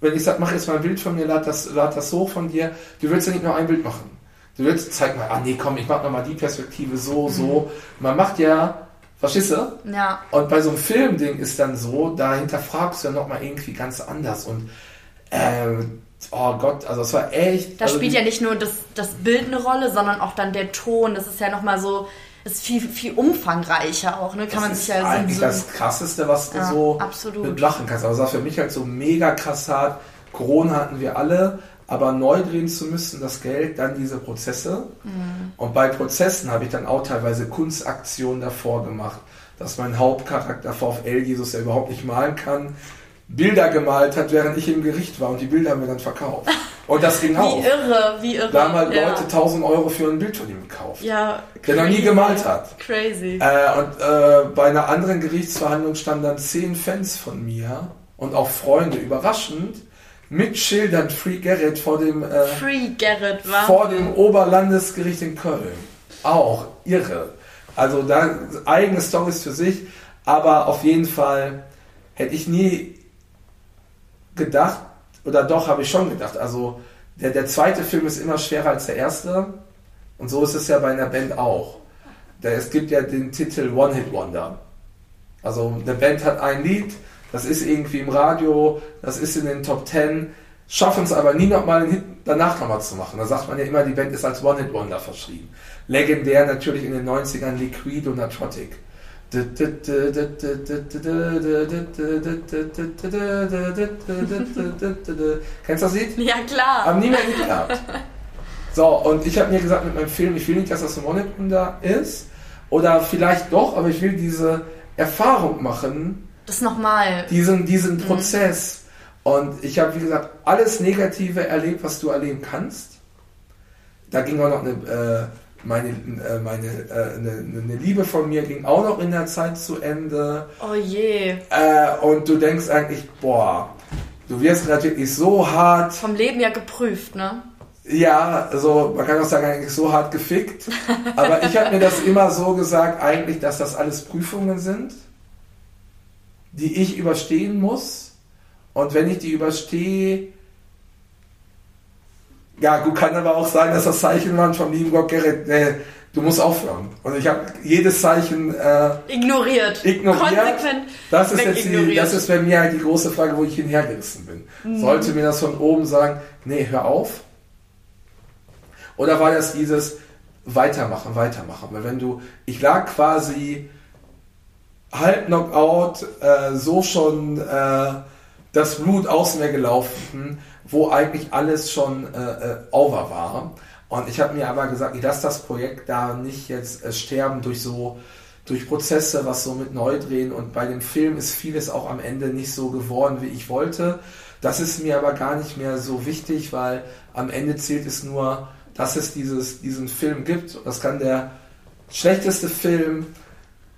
wenn ich sag, mach jetzt mal ein Bild von mir, lad das, lad das hoch von dir, du willst ja nicht nur ein Bild machen. Du willst, zeig mal, ah nee, komm, ich mach nochmal die Perspektive so, so. Man macht ja, verstehst du? ja. Und bei so einem Filmding ist dann so, da hinterfragst du ja nochmal irgendwie ganz anders. Und, ähm, oh Gott, also es war echt. Da also spielt ja nicht nur das, das Bild eine Rolle, sondern auch dann der Ton. Das ist ja nochmal so, ist viel, viel umfangreicher auch, ne? Kann man das sich ist ja so, eigentlich so das Krasseste, was du Ja, so absolut. mit lachen kannst. Aber was für mich halt so mega krass hat, Corona hatten wir alle, aber neu drehen zu müssen, das Geld, dann diese Prozesse. Mhm. Und bei Prozessen habe ich dann auch teilweise Kunstaktionen davor gemacht, dass mein Hauptcharakter VfL Jesus, der überhaupt nicht malen kann, Bilder gemalt hat, während ich im Gericht war und die Bilder haben wir dann verkauft. Und das ging wie auch. irre, wie irre. Da haben halt ja. Leute 1000 Euro für ein Bild von ihm gekauft, ja, der noch nie crazy. gemalt hat. Crazy. Äh, und äh, bei einer anderen Gerichtsverhandlung standen dann zehn Fans von mir und auch Freunde, überraschend, mit Schildern Free Garrett vor dem, äh, Free Garrett, war. vor dem Oberlandesgericht in Köln. Auch irre. Also da eigene Stories für sich, aber auf jeden Fall hätte ich nie gedacht, oder doch habe ich schon gedacht, also der, der zweite Film ist immer schwerer als der erste und so ist es ja bei einer Band auch. Da, es gibt ja den Titel One Hit Wonder. Also eine Band hat ein Lied, das ist irgendwie im Radio, das ist in den Top Ten, schaffen es aber nie nochmal einen Hit danach nochmal zu machen. Da sagt man ja immer, die Band ist als One Hit Wonder verschrieben. Legendär natürlich in den 90ern Liquid und Natrotic. Kennst du das Lied? Ja, klar. Haben nie mehr gehabt. So, und ich habe mir gesagt mit meinem Film, ich will nicht, dass das ein One-Hit-Wonder ist. Oder vielleicht doch, aber ich will diese Erfahrung machen, Das nochmal. diesen, diesen Prozess. Und ich habe, wie gesagt, alles Negative erlebt, was du erleben kannst. Da ging auch noch eine, äh, meine, äh, meine äh, eine, eine Liebe von mir ging auch noch in der Zeit zu Ende. Oh je. Äh, und du denkst eigentlich, boah, du wirst wirklich so hart Vom Leben ja geprüft, ne? Ja, also man kann auch sagen, eigentlich so hart gefickt. Aber ich habe mir das immer so gesagt, eigentlich, dass das alles Prüfungen sind, die ich überstehen muss. Und wenn ich die überstehe, ja, gut, kann aber auch sein, dass das Zeichen waren vom lieben Gott, Gerrit, nee, du musst aufhören. Und ich habe jedes Zeichen äh, Ignoriert. Ignoriert. Konsequent. das ist, jetzt die, das ist bei mir halt die große Frage, wo ich hinhergerissen bin. Sollte mir das von oben sagen, nee, hör auf? Oder war das dieses weitermachen, weitermachen? Weil wenn du, ich lag quasi halb Knockout, äh, so schon äh, das Blut aus mir gelaufen, wo eigentlich alles schon äh, äh, over war. Und ich habe mir aber gesagt, ich lasse das Projekt da nicht jetzt äh, sterben durch so durch Prozesse, was so mit Neudrehen und bei dem Film ist vieles auch am Ende nicht so geworden, wie ich wollte. Das ist mir aber gar nicht mehr so wichtig, weil am Ende zählt es nur, dass es dieses, diesen Film gibt. Das kann der schlechteste Film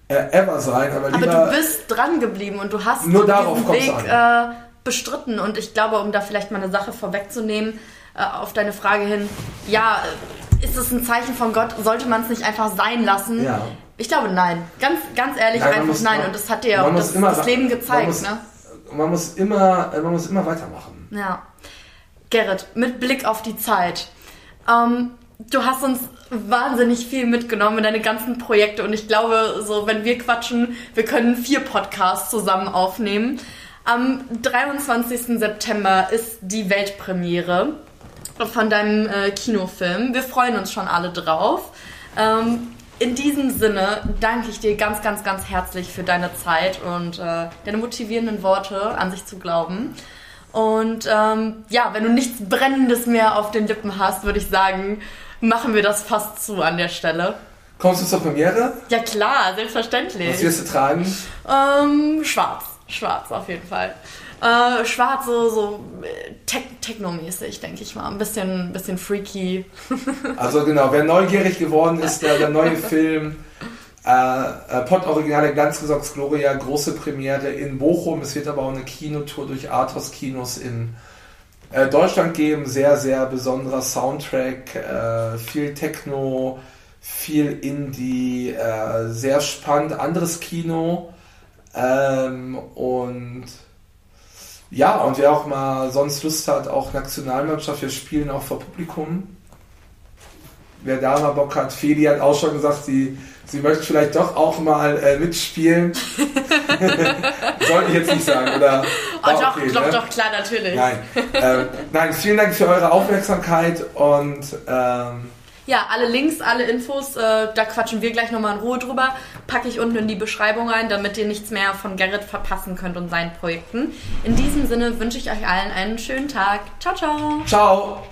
äh, ever sein, aber, Aber du bist dran geblieben und du hast Nur darauf Weg äh, bestritten. Und ich glaube, um da vielleicht mal eine Sache vorwegzunehmen, äh, auf deine Frage hin, ja, äh, ist es ein Zeichen von Gott? Sollte man es nicht einfach sein lassen? Ja. Ich glaube, nein. Ganz, ganz ehrlich, Nein, man einfach muss- nein. man- Und das hat dir ja man das, immer- das Leben man gezeigt, muss- ne? man muss immer, man muss immer weitermachen. Ja. Gerrit, mit Blick auf die Zeit. Ähm, du hast uns wahnsinnig viel mitgenommen in deine ganzen Projekte und ich glaube, so wenn wir quatschen, wir können vier Podcasts zusammen aufnehmen. Am 23. September ist die Weltpremiere von deinem äh, Kinofilm. Wir freuen uns schon alle drauf. Ähm, in diesem Sinne danke ich dir ganz, ganz, ganz herzlich für deine Zeit und äh, deine motivierenden Worte an sich zu glauben. Und ähm, ja, wenn du nichts Brennendes mehr auf den Lippen hast, würde ich sagen, machen wir das fast zu an der Stelle. Kommst du zur Premiere? Ja klar, selbstverständlich. Was wirst du tragen? Ähm, schwarz. Schwarz auf jeden Fall. Äh, schwarz, so, so äh, Te Techno-mäßig, denke ich mal. Ein bisschen, bisschen freaky. also genau, wer neugierig geworden ist, der, der neue Film äh, äh, Pod Originale Glanzgesocks Gloria, große Premiere in Bochum. Es wird aber auch eine Kinotour durch Arthos Kinos in äh, Deutschland geben. Sehr, sehr besonderer Soundtrack, äh, viel Techno, viel Indie, äh, sehr spannend. Anderes Kino. Ähm, und ja, und wer auch mal sonst Lust hat, auch Nationalmannschaft, wir spielen auch vor Publikum. Wer da mal Bock hat, Feli hat auch schon gesagt, sie, sie möchte vielleicht doch auch mal äh, mitspielen. Sollte ich jetzt nicht sagen, oder? Oh, doch, okay, doch, ne? doch, klar, natürlich. Nein. Ähm, nein, vielen Dank für eure Aufmerksamkeit und ähm, ja, alle Links, alle Infos, äh, da quatschen wir gleich nochmal in Ruhe drüber. Packe ich unten in die Beschreibung rein, damit ihr nichts mehr von Gerrit verpassen könnt und seinen Projekten. In diesem Sinne wünsche ich euch allen einen schönen Tag. Ciao, ciao. Ciao.